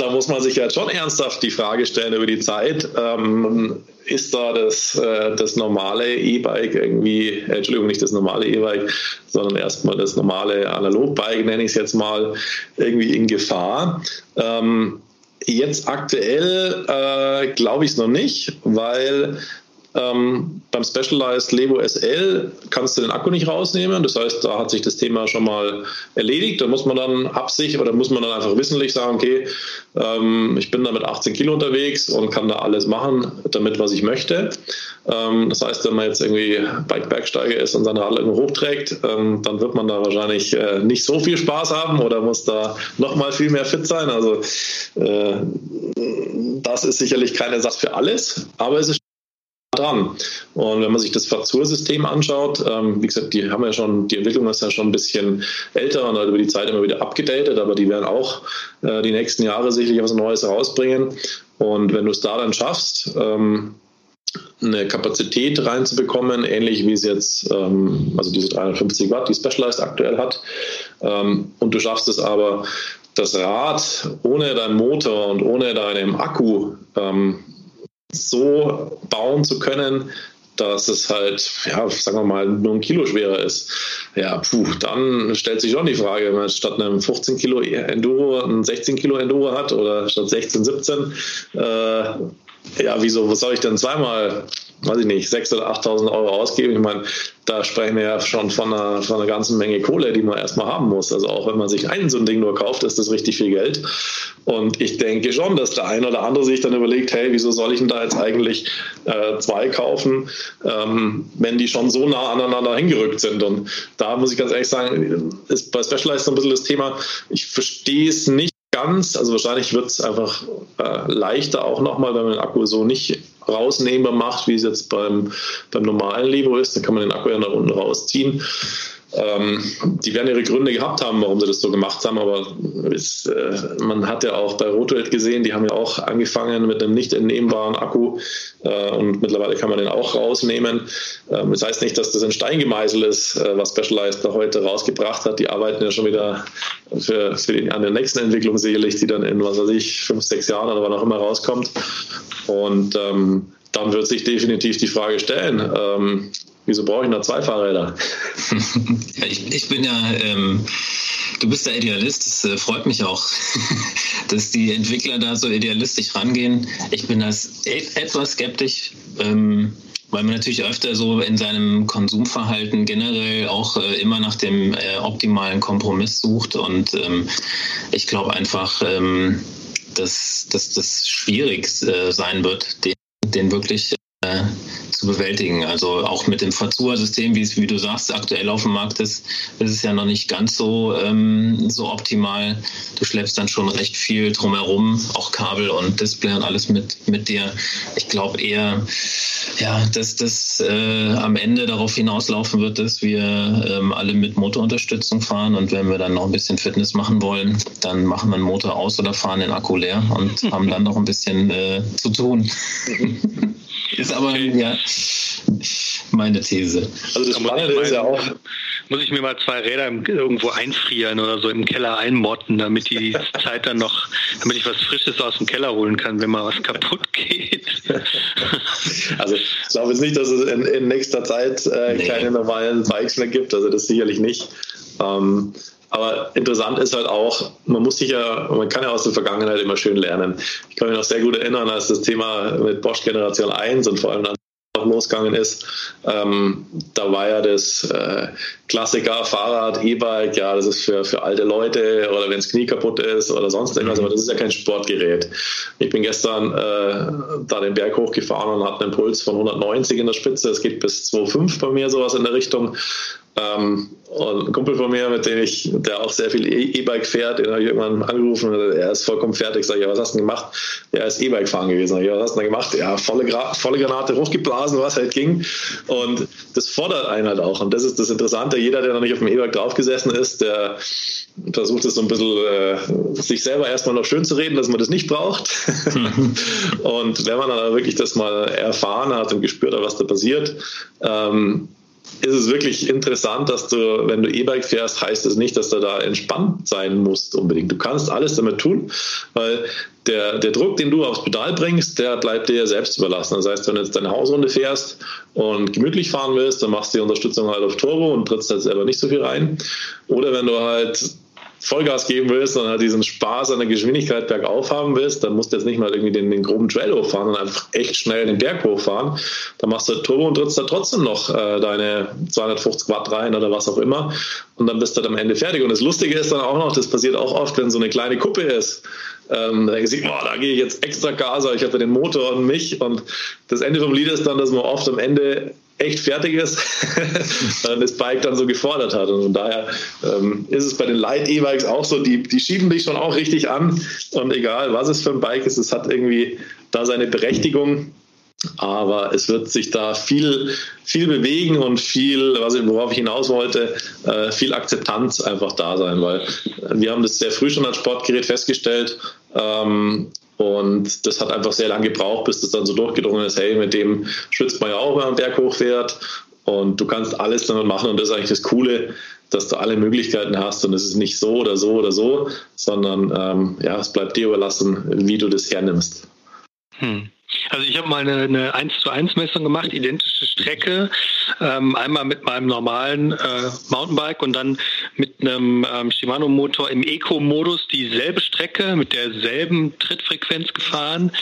Speaker 3: da muss man sich jetzt schon ernsthaft die Frage stellen über die Zeit, ähm, ist da das, äh, das normale E-Bike irgendwie, äh, Entschuldigung, nicht das normale E-Bike, sondern erstmal das normale Analog-Bike, nenne ich es jetzt mal, irgendwie in Gefahr. Ähm, jetzt aktuell äh, glaube ich es noch nicht, weil ähm, beim Specialized Levo SL kannst du den Akku nicht rausnehmen. Das heißt, da hat sich das Thema schon mal erledigt. Da muss man dann absicht oder muss man dann einfach wissentlich sagen, okay, ähm, ich bin da mit 18 Kilo unterwegs und kann da alles machen, damit was ich möchte. Ähm, das heißt, wenn man jetzt irgendwie Bike-Bergsteiger ist und sein Rad irgendwo hochträgt, ähm, dann wird man da wahrscheinlich äh, nicht so viel Spaß haben oder muss da noch mal viel mehr fit sein. Also äh, das ist sicherlich kein Ersatz für alles, aber es ist dran. Und wenn man sich das Fraktursystem anschaut, ähm, wie gesagt, die haben ja schon, die Entwicklung ist ja schon ein bisschen älter und hat über die Zeit immer wieder abgedatet, aber die werden auch äh, die nächsten Jahre sicherlich was Neues herausbringen. Und wenn du es da dann schaffst, ähm, eine Kapazität reinzubekommen, ähnlich wie es jetzt, ähm, also diese 350 Watt, die Specialized aktuell hat, ähm, und du schaffst es aber, das Rad ohne deinen Motor und ohne deinen Akku ähm, so bauen zu können, dass es halt, ja, sagen wir mal, nur ein Kilo schwerer ist. Ja, puh, dann stellt sich schon die Frage, wenn man statt einem 15 Kilo Enduro ein 16 Kilo Enduro hat oder statt 16, 17, äh, ja, wieso, was soll ich denn zweimal weiß ich nicht, 6.000 oder 8.000 Euro ausgeben. Ich meine, da sprechen wir ja schon von einer, von einer ganzen Menge Kohle, die man erstmal haben muss. Also auch wenn man sich ein so ein Ding nur kauft, ist das richtig viel Geld. Und ich denke schon, dass der eine oder andere sich dann überlegt, hey, wieso soll ich denn da jetzt eigentlich äh, zwei kaufen, ähm, wenn die schon so nah aneinander hingerückt sind. Und da muss ich ganz ehrlich sagen, ist bei Specialized so ein bisschen das Thema, ich verstehe es nicht ganz. Also wahrscheinlich wird es einfach äh, leichter auch nochmal, wenn man den Akku so nicht rausnehmbar macht, wie es jetzt beim, beim normalen Levo ist. Da kann man den Akku ja nach unten rausziehen. Ähm, die werden ihre Gründe gehabt haben, warum sie das so gemacht haben, aber es, äh, man hat ja auch bei Rotoed gesehen, die haben ja auch angefangen mit einem nicht entnehmbaren Akku äh, und mittlerweile kann man den auch rausnehmen. Ähm, das heißt nicht, dass das ein Stein gemeißelt ist, äh, was Specialized da heute rausgebracht hat. Die arbeiten ja schon wieder für, für die, an der nächsten Entwicklung sicherlich, die dann in, was weiß ich, fünf, sechs Jahren oder wann auch immer rauskommt. Und ähm, dann wird sich definitiv die Frage stellen, ähm, wieso brauche ich noch zwei Fahrräder?
Speaker 4: ich, ich, bin ja, ähm, du bist der Idealist, das äh, freut mich auch, dass die Entwickler da so idealistisch rangehen. Ich bin das e etwas skeptisch. Ähm, weil man natürlich öfter so in seinem Konsumverhalten generell auch äh, immer nach dem äh, optimalen Kompromiss sucht. Und ähm, ich glaube einfach, ähm, dass, dass das schwierig äh, sein wird, den, den wirklich äh, zu bewältigen. Also auch mit dem Fazua-System, wie es, wie du sagst, aktuell auf dem Markt ist, ist es ja noch nicht ganz so, ähm, so optimal. Du schleppst dann schon recht viel drumherum, auch Kabel und Display und alles mit, mit dir. Ich glaube eher, ja, dass das äh, am Ende darauf hinauslaufen wird, dass wir ähm, alle mit Motorunterstützung fahren und wenn wir dann noch ein bisschen Fitness machen wollen, dann machen wir den Motor aus oder fahren den Akku leer und haben dann noch ein bisschen äh, zu tun. Ist aber okay. ja meine These.
Speaker 2: Also das Spannende ist ja auch. Muss ich mir mal zwei Räder irgendwo einfrieren oder so im Keller einmotten, damit die Zeit dann noch, damit ich was Frisches aus dem Keller holen kann, wenn mal was kaputt geht.
Speaker 3: Also ich glaube jetzt nicht, dass es in, in nächster Zeit äh, nee. keine normalen Bikes mehr gibt. Also das sicherlich nicht. Ähm, aber interessant ist halt auch, man muss sich ja, man kann ja aus der Vergangenheit immer schön lernen. Ich kann mich noch sehr gut erinnern, als das Thema mit Bosch Generation 1 und vor allem dann losgegangen ist. Ähm, da war ja das äh, Klassiker Fahrrad, E-Bike, ja, das ist für, für alte Leute oder wenn das Knie kaputt ist oder sonst irgendwas, mhm. aber das ist ja kein Sportgerät. Ich bin gestern äh, da den Berg hochgefahren und hatte einen Puls von 190 in der Spitze. Es geht bis 2,5 bei mir, sowas in der Richtung. Ähm, und ein Kumpel von mir, mit dem ich, der auch sehr viel e- E-Bike fährt, den habe ich irgendwann angerufen, er ist vollkommen fertig. Sag ich, ja, was hast du denn gemacht? Er ist E-Bike fahren gewesen. Sag ich, ja, was hast du denn gemacht? Ja, volle, Gra volle Granate hochgeblasen, was halt ging. Und das fordert einen halt auch. Und das ist das Interessante. Jeder, der noch nicht auf dem E-Bike draufgesessen ist, der versucht es so ein bisschen äh, sich selber erstmal noch schön zu reden, dass man das nicht braucht. und wenn man dann wirklich das mal erfahren hat und gespürt hat, was da passiert, ähm, ist es wirklich interessant, dass du, wenn du E-Bike fährst, heißt es nicht, dass du da entspannt sein musst unbedingt. Du kannst alles damit tun, weil der, der Druck, den du aufs Pedal bringst, der bleibt dir selbst überlassen. Das heißt, wenn du jetzt deine Hausrunde fährst und gemütlich fahren willst, dann machst du die Unterstützung halt auf Turbo und trittst halt selber nicht so viel rein. Oder wenn du halt Vollgas geben willst und halt diesen Spaß an der Geschwindigkeit bergauf haben willst, dann musst du jetzt nicht mal irgendwie den, den groben Trail hochfahren, sondern einfach echt schnell den Berg hochfahren. Dann machst du Turbo und trittst da trotzdem noch äh, deine 250 Watt rein oder was auch immer. Und dann bist du dann am Ende fertig. Und das Lustige ist dann auch noch, das passiert auch oft, wenn so eine kleine Kuppe ist. Ähm, da denken sie, boah, da gehe ich jetzt extra Gas, ich habe den Motor und mich. Und das Ende vom Lied ist dann, dass man oft am Ende echt fertig ist, das Bike dann so gefordert hat. Und von daher ähm, ist es bei den Light-E-Bikes auch so, die, die schieben dich schon auch richtig an. Und egal, was es für ein Bike ist, es hat irgendwie da seine Berechtigung. Aber es wird sich da viel, viel bewegen und viel, was ich, worauf ich hinaus wollte, äh, viel Akzeptanz einfach da sein, weil wir haben das sehr früh schon als Sportgerät festgestellt. Ähm, und das hat einfach sehr lange gebraucht, bis das dann so durchgedrungen ist, hey, mit dem schützt man ja auch, wenn man Berg hochfährt. Und du kannst alles damit machen. Und das ist eigentlich das Coole, dass du alle Möglichkeiten hast. Und es ist nicht so oder so oder so, sondern ähm, ja, es bleibt dir überlassen, wie du das hernimmst.
Speaker 2: Hm. Also ich habe mal eine, eine 1 zu 1 Messung gemacht, identische Strecke, ähm, einmal mit meinem normalen äh, Mountainbike und dann mit einem ähm, Shimano-Motor im Eco-Modus dieselbe Strecke mit derselben Trittfrequenz gefahren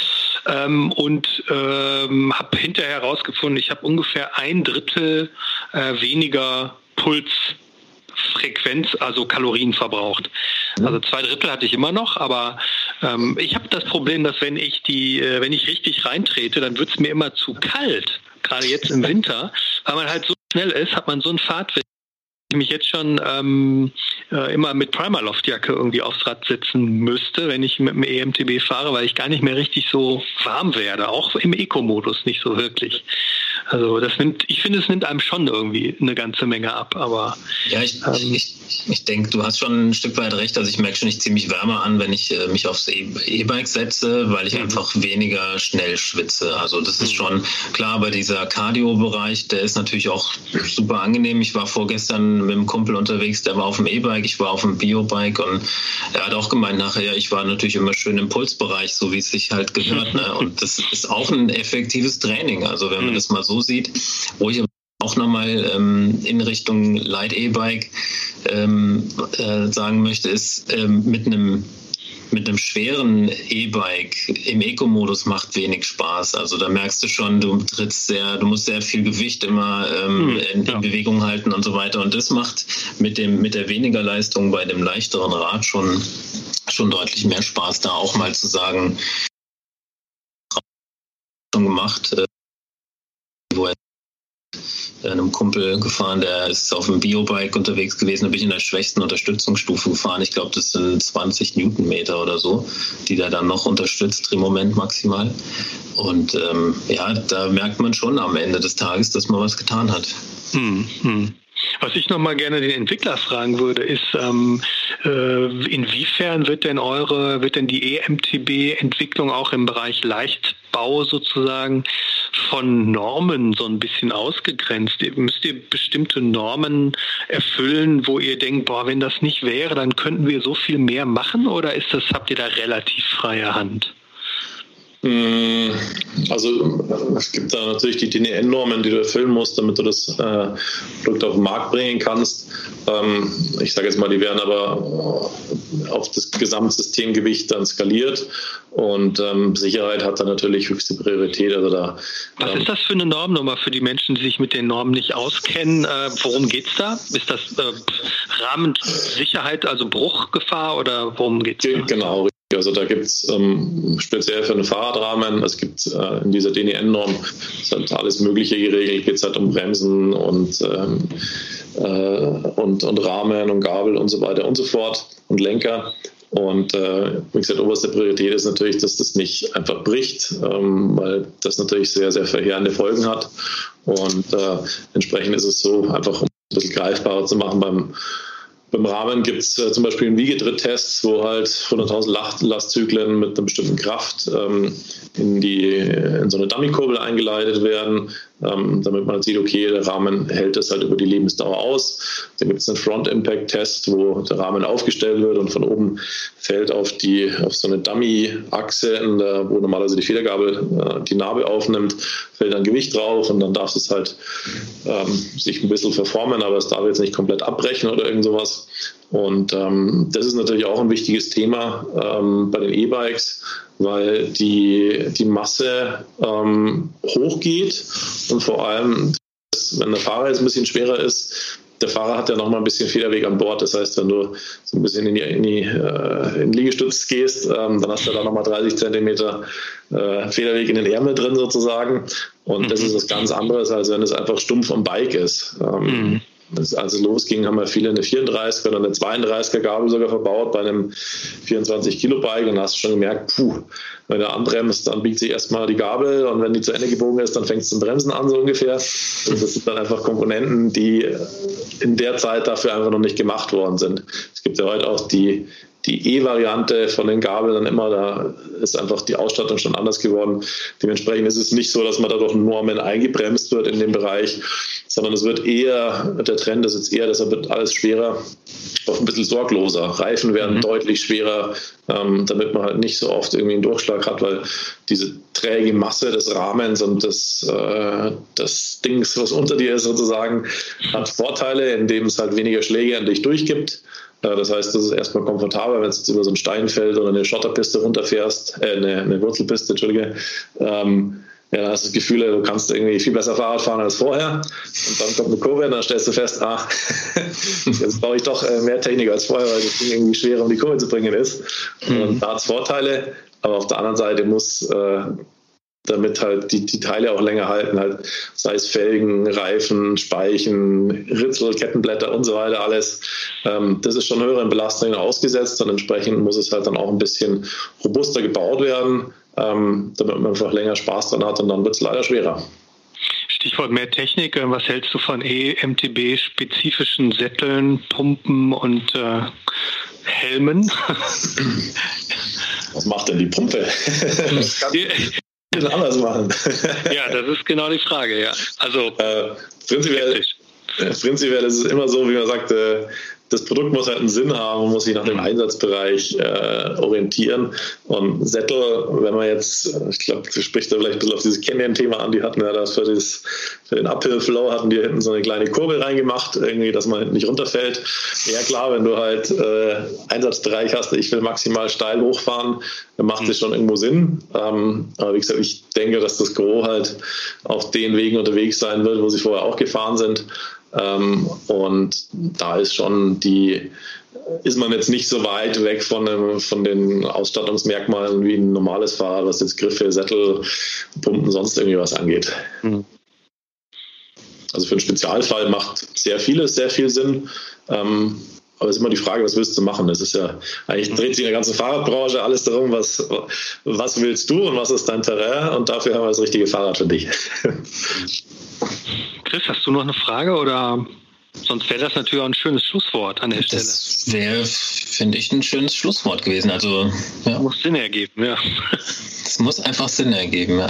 Speaker 2: ähm, und ähm, habe hinterher herausgefunden, ich habe ungefähr ein Drittel äh, weniger Puls Frequenz, also Kalorien verbraucht. Mhm. Also zwei Drittel hatte ich immer noch, aber ähm, ich habe das Problem, dass wenn ich die, äh, wenn ich richtig reintrete, dann wird es mir immer zu kalt. Gerade jetzt im Winter, weil man halt so schnell ist, hat man so einen Fahrtwind ich mich jetzt schon ähm, äh, immer mit Primaloft-Jacke irgendwie aufs Rad setzen müsste, wenn ich mit dem EMTB fahre, weil ich gar nicht mehr richtig so warm werde, auch im Eco-Modus nicht so wirklich. Also das nimmt, ich finde, es nimmt einem schon irgendwie eine ganze Menge ab, aber
Speaker 4: ja, ich, ähm, ich, ich denke, du hast schon ein Stück weit recht. Also ich merke schon, ich ziehe mich wärmer an, wenn ich äh, mich aufs e-, E-Bike setze, weil ich mhm. einfach weniger schnell schwitze. Also das ist mhm. schon klar, aber dieser Cardio-Bereich, der ist natürlich auch super angenehm. Ich war vorgestern mit einem Kumpel unterwegs, der war auf dem E-Bike, ich war auf dem Bio-Bike und er hat auch gemeint nachher, ich war natürlich immer schön im Pulsbereich, so wie es sich halt gehört. Ne? Und das ist auch ein effektives Training. Also wenn man mhm. das mal so sieht, wo ich auch nochmal ähm, in Richtung Light E-Bike ähm, äh, sagen möchte, ist ähm, mit einem mit einem schweren E-Bike im Eco-Modus macht wenig Spaß. Also da merkst du schon, du trittst sehr, du musst sehr viel Gewicht immer ähm, hm, in, in Bewegung halten und so weiter. Und das macht mit dem mit der weniger Leistung bei dem leichteren Rad schon schon deutlich mehr Spaß, da auch mal zu sagen, schon gemacht, äh, er einem Kumpel gefahren, der ist auf dem Biobike unterwegs gewesen. Da bin ich in der schwächsten Unterstützungsstufe gefahren. Ich glaube, das sind 20 Newtonmeter oder so, die der dann noch unterstützt, im Moment maximal. Und ähm, ja, da merkt man schon am Ende des Tages, dass man was getan hat.
Speaker 2: Hm, hm. Was ich noch mal gerne den Entwickler fragen würde, ist, ähm, äh, inwiefern wird denn eure, wird denn die EMTB-Entwicklung auch im Bereich Leichtbau sozusagen von Normen so ein bisschen ausgegrenzt? Müsst ihr bestimmte Normen erfüllen, wo ihr denkt, boah, wenn das nicht wäre, dann könnten wir so viel mehr machen oder ist das, habt ihr da relativ freie Hand?
Speaker 3: Mm, also es gibt da natürlich die DNN-Normen, die du erfüllen musst, damit du das äh, Produkt auf den Markt bringen kannst. Ähm, ich sage jetzt mal, die werden aber auf das Gesamtsystemgewicht dann skaliert und ähm, Sicherheit hat da natürlich höchste Priorität. Also da,
Speaker 2: Was ähm, ist das für eine Norm nochmal für die Menschen, die sich mit den Normen nicht auskennen? Äh, worum geht es da? Ist das äh, Rahmensicherheit, also Bruchgefahr oder worum geht es?
Speaker 3: Genau, also da gibt es ähm, speziell für den Fahrradrahmen, es gibt äh, in dieser DNN-Norm halt alles Mögliche geregelt, geht es halt um Bremsen und, ähm, äh, und, und Rahmen und Gabel und so weiter und so fort und Lenker. Und äh, wie gesagt, oberste Priorität ist natürlich, dass das nicht einfach bricht, ähm, weil das natürlich sehr, sehr verheerende Folgen hat. Und äh, entsprechend ist es so, einfach um ein bisschen greifbarer zu machen beim beim Rahmen gibt es äh, zum Beispiel einen Wiegedritttest, wo halt 100.000 Lastzyklen mit einer bestimmten Kraft ähm, in, die, in so eine Dummykurbel eingeleitet werden ähm, damit man sieht, okay, der Rahmen hält das halt über die Lebensdauer aus. Dann gibt es einen Front-Impact-Test, wo der Rahmen aufgestellt wird und von oben fällt auf, die, auf so eine Dummy-Achse, wo normalerweise die Federgabel äh, die Narbe aufnimmt, fällt dann Gewicht drauf und dann darf es halt ähm, sich ein bisschen verformen, aber es darf jetzt nicht komplett abbrechen oder irgend sowas. Und ähm, das ist natürlich auch ein wichtiges Thema ähm, bei den E-Bikes, weil die, die Masse ähm, hochgeht und vor allem, wenn der Fahrer jetzt ein bisschen schwerer ist, der Fahrer hat ja noch mal ein bisschen Federweg an Bord. Das heißt, wenn du so ein bisschen in die, in die äh, in den Liegestütz gehst, ähm, dann hast du da noch mal 30 Zentimeter äh, Federweg in den Ärmel drin sozusagen. Und mhm. das ist was ganz anderes, als wenn es einfach stumpf am Bike ist. Ähm, mhm. Als es losging, haben wir viele eine 34er oder eine 32er Gabel sogar verbaut bei einem 24 Kilo Bike und hast schon gemerkt, puh, wenn du anbremst, dann biegt sich erstmal die Gabel und wenn die zu Ende gebogen ist, dann fängt es zum Bremsen an, so ungefähr. Und das sind dann einfach Komponenten, die in der Zeit dafür einfach noch nicht gemacht worden sind. Es gibt ja heute auch die die E-Variante von den Gabeln dann immer, da ist einfach die Ausstattung schon anders geworden. Dementsprechend ist es nicht so, dass man dadurch Normen eingebremst wird in dem Bereich, sondern es wird eher, der Trend ist jetzt eher, deshalb wird alles schwerer, auch ein bisschen sorgloser. Reifen werden mhm. deutlich schwerer, ähm, damit man halt nicht so oft irgendwie einen Durchschlag hat, weil diese träge Masse des Rahmens und des, äh, des Dings, was unter dir ist sozusagen, hat Vorteile, indem es halt weniger Schläge an dich durchgibt. Das heißt, das ist erstmal komfortabel, wenn du jetzt über so ein Steinfeld oder eine Schotterpiste runterfährst, äh, eine, eine Wurzelpiste, Entschuldige. Ähm, ja, dann hast du das Gefühl, du kannst irgendwie viel besser Fahrrad fahren als vorher. Und dann kommt eine Kurve und dann stellst du fest, ach, jetzt brauche ich doch äh, mehr Technik als vorher, weil das Ding irgendwie schwerer um die Kurve zu bringen ist. Mhm. Und da hat es Vorteile, aber auf der anderen Seite muss äh, damit halt die, die Teile auch länger halten, halt, sei es Felgen, Reifen, Speichen, Ritzel, Kettenblätter und so weiter, alles. Ähm, das ist schon höheren Belastungen ausgesetzt und entsprechend muss es halt dann auch ein bisschen robuster gebaut werden, ähm, damit man einfach länger Spaß dran hat und dann wird es leider schwerer.
Speaker 2: Stichwort mehr Technik. Äh, was hältst du von EMTB-spezifischen Sätteln, Pumpen und äh, Helmen?
Speaker 3: Was macht denn die Pumpe? kann anders machen.
Speaker 2: ja, das ist genau die Frage, ja. Also
Speaker 3: äh, prinzipiell, prinzipiell ist es immer so, wie man sagt, äh, das Produkt muss halt einen Sinn haben, muss sich nach dem Einsatzbereich äh, orientieren. Und Sättel, wenn man jetzt, ich glaube, du sprichst da vielleicht ein bisschen auf dieses Canyon-Thema an, die hatten ja das für, dieses, für den Uphill-Flow, hatten die hinten so eine kleine Kurbel reingemacht, irgendwie, dass man nicht runterfällt. Ja klar, wenn du halt äh, Einsatzbereich hast, ich will maximal steil hochfahren, dann macht mhm. das schon irgendwo Sinn. Ähm, aber wie gesagt, ich denke, dass das Gros halt auf den Wegen unterwegs sein wird, wo sie vorher auch gefahren sind. Ähm, und da ist schon die, ist man jetzt nicht so weit weg von, dem, von den Ausstattungsmerkmalen wie ein normales Fahrrad, was jetzt Griffe, Sättel, Pumpen, sonst irgendwie was angeht. Mhm. Also für einen Spezialfall macht sehr vieles sehr viel Sinn. Ähm, aber es ist immer die Frage, was willst du machen? Das ist ja, eigentlich dreht sich in der ganzen Fahrradbranche alles darum, was, was willst du und was ist dein Terrain? Und dafür haben wir das richtige Fahrrad für dich.
Speaker 2: Chris, hast du noch eine Frage oder sonst wäre das natürlich auch ein schönes Schlusswort an der Stelle.
Speaker 4: Das wäre, finde ich, ein schönes Schlusswort gewesen. Also
Speaker 2: ja. muss Sinn ergeben, ja.
Speaker 4: Es muss einfach Sinn ergeben, ja.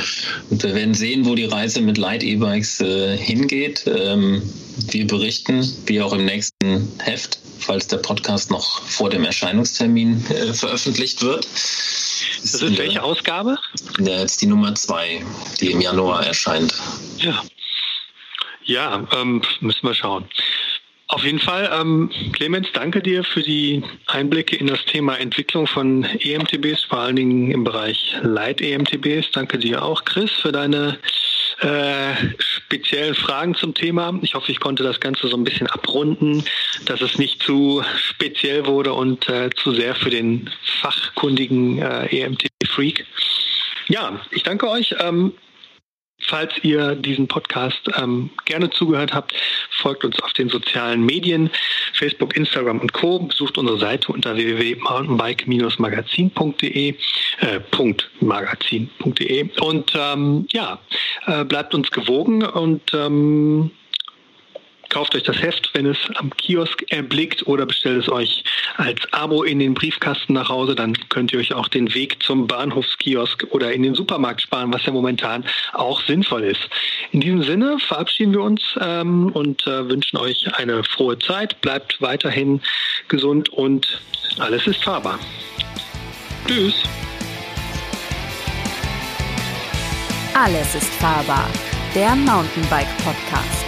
Speaker 4: Und wir werden sehen, wo die Reise mit Light E-Bikes äh, hingeht. Ähm, wir berichten, wie auch im nächsten Heft, falls der Podcast noch vor dem Erscheinungstermin äh, veröffentlicht wird.
Speaker 2: Das ist welche Ausgabe?
Speaker 4: Ja, jetzt die Nummer zwei, die im Januar erscheint.
Speaker 2: Ja, ja, ähm, müssen wir schauen. Auf jeden Fall, ähm, Clemens, danke dir für die Einblicke in das Thema Entwicklung von EMTBs, vor allen Dingen im Bereich Leit-EMTBs. Danke dir auch, Chris, für deine äh, speziellen Fragen zum Thema. Ich hoffe, ich konnte das Ganze so ein bisschen abrunden, dass es nicht zu speziell wurde und äh, zu sehr für den fachkundigen äh, EMTB-Freak. Ja, ich danke euch. Ähm, Falls ihr diesen Podcast ähm, gerne zugehört habt, folgt uns auf den sozialen Medien, Facebook, Instagram und Co. Besucht unsere Seite unter www.mountainbike-magazin.de äh, .magazin.de und ähm, ja, äh, bleibt uns gewogen und ähm, Kauft euch das Heft, wenn es am Kiosk erblickt oder bestellt es euch als Abo in den Briefkasten nach Hause. Dann könnt ihr euch auch den Weg zum Bahnhofskiosk oder in den Supermarkt sparen, was ja momentan auch sinnvoll ist. In diesem Sinne verabschieden wir uns ähm, und äh, wünschen euch eine frohe Zeit. Bleibt weiterhin gesund und alles ist fahrbar. Tschüss.
Speaker 1: Alles ist fahrbar. Der Mountainbike Podcast.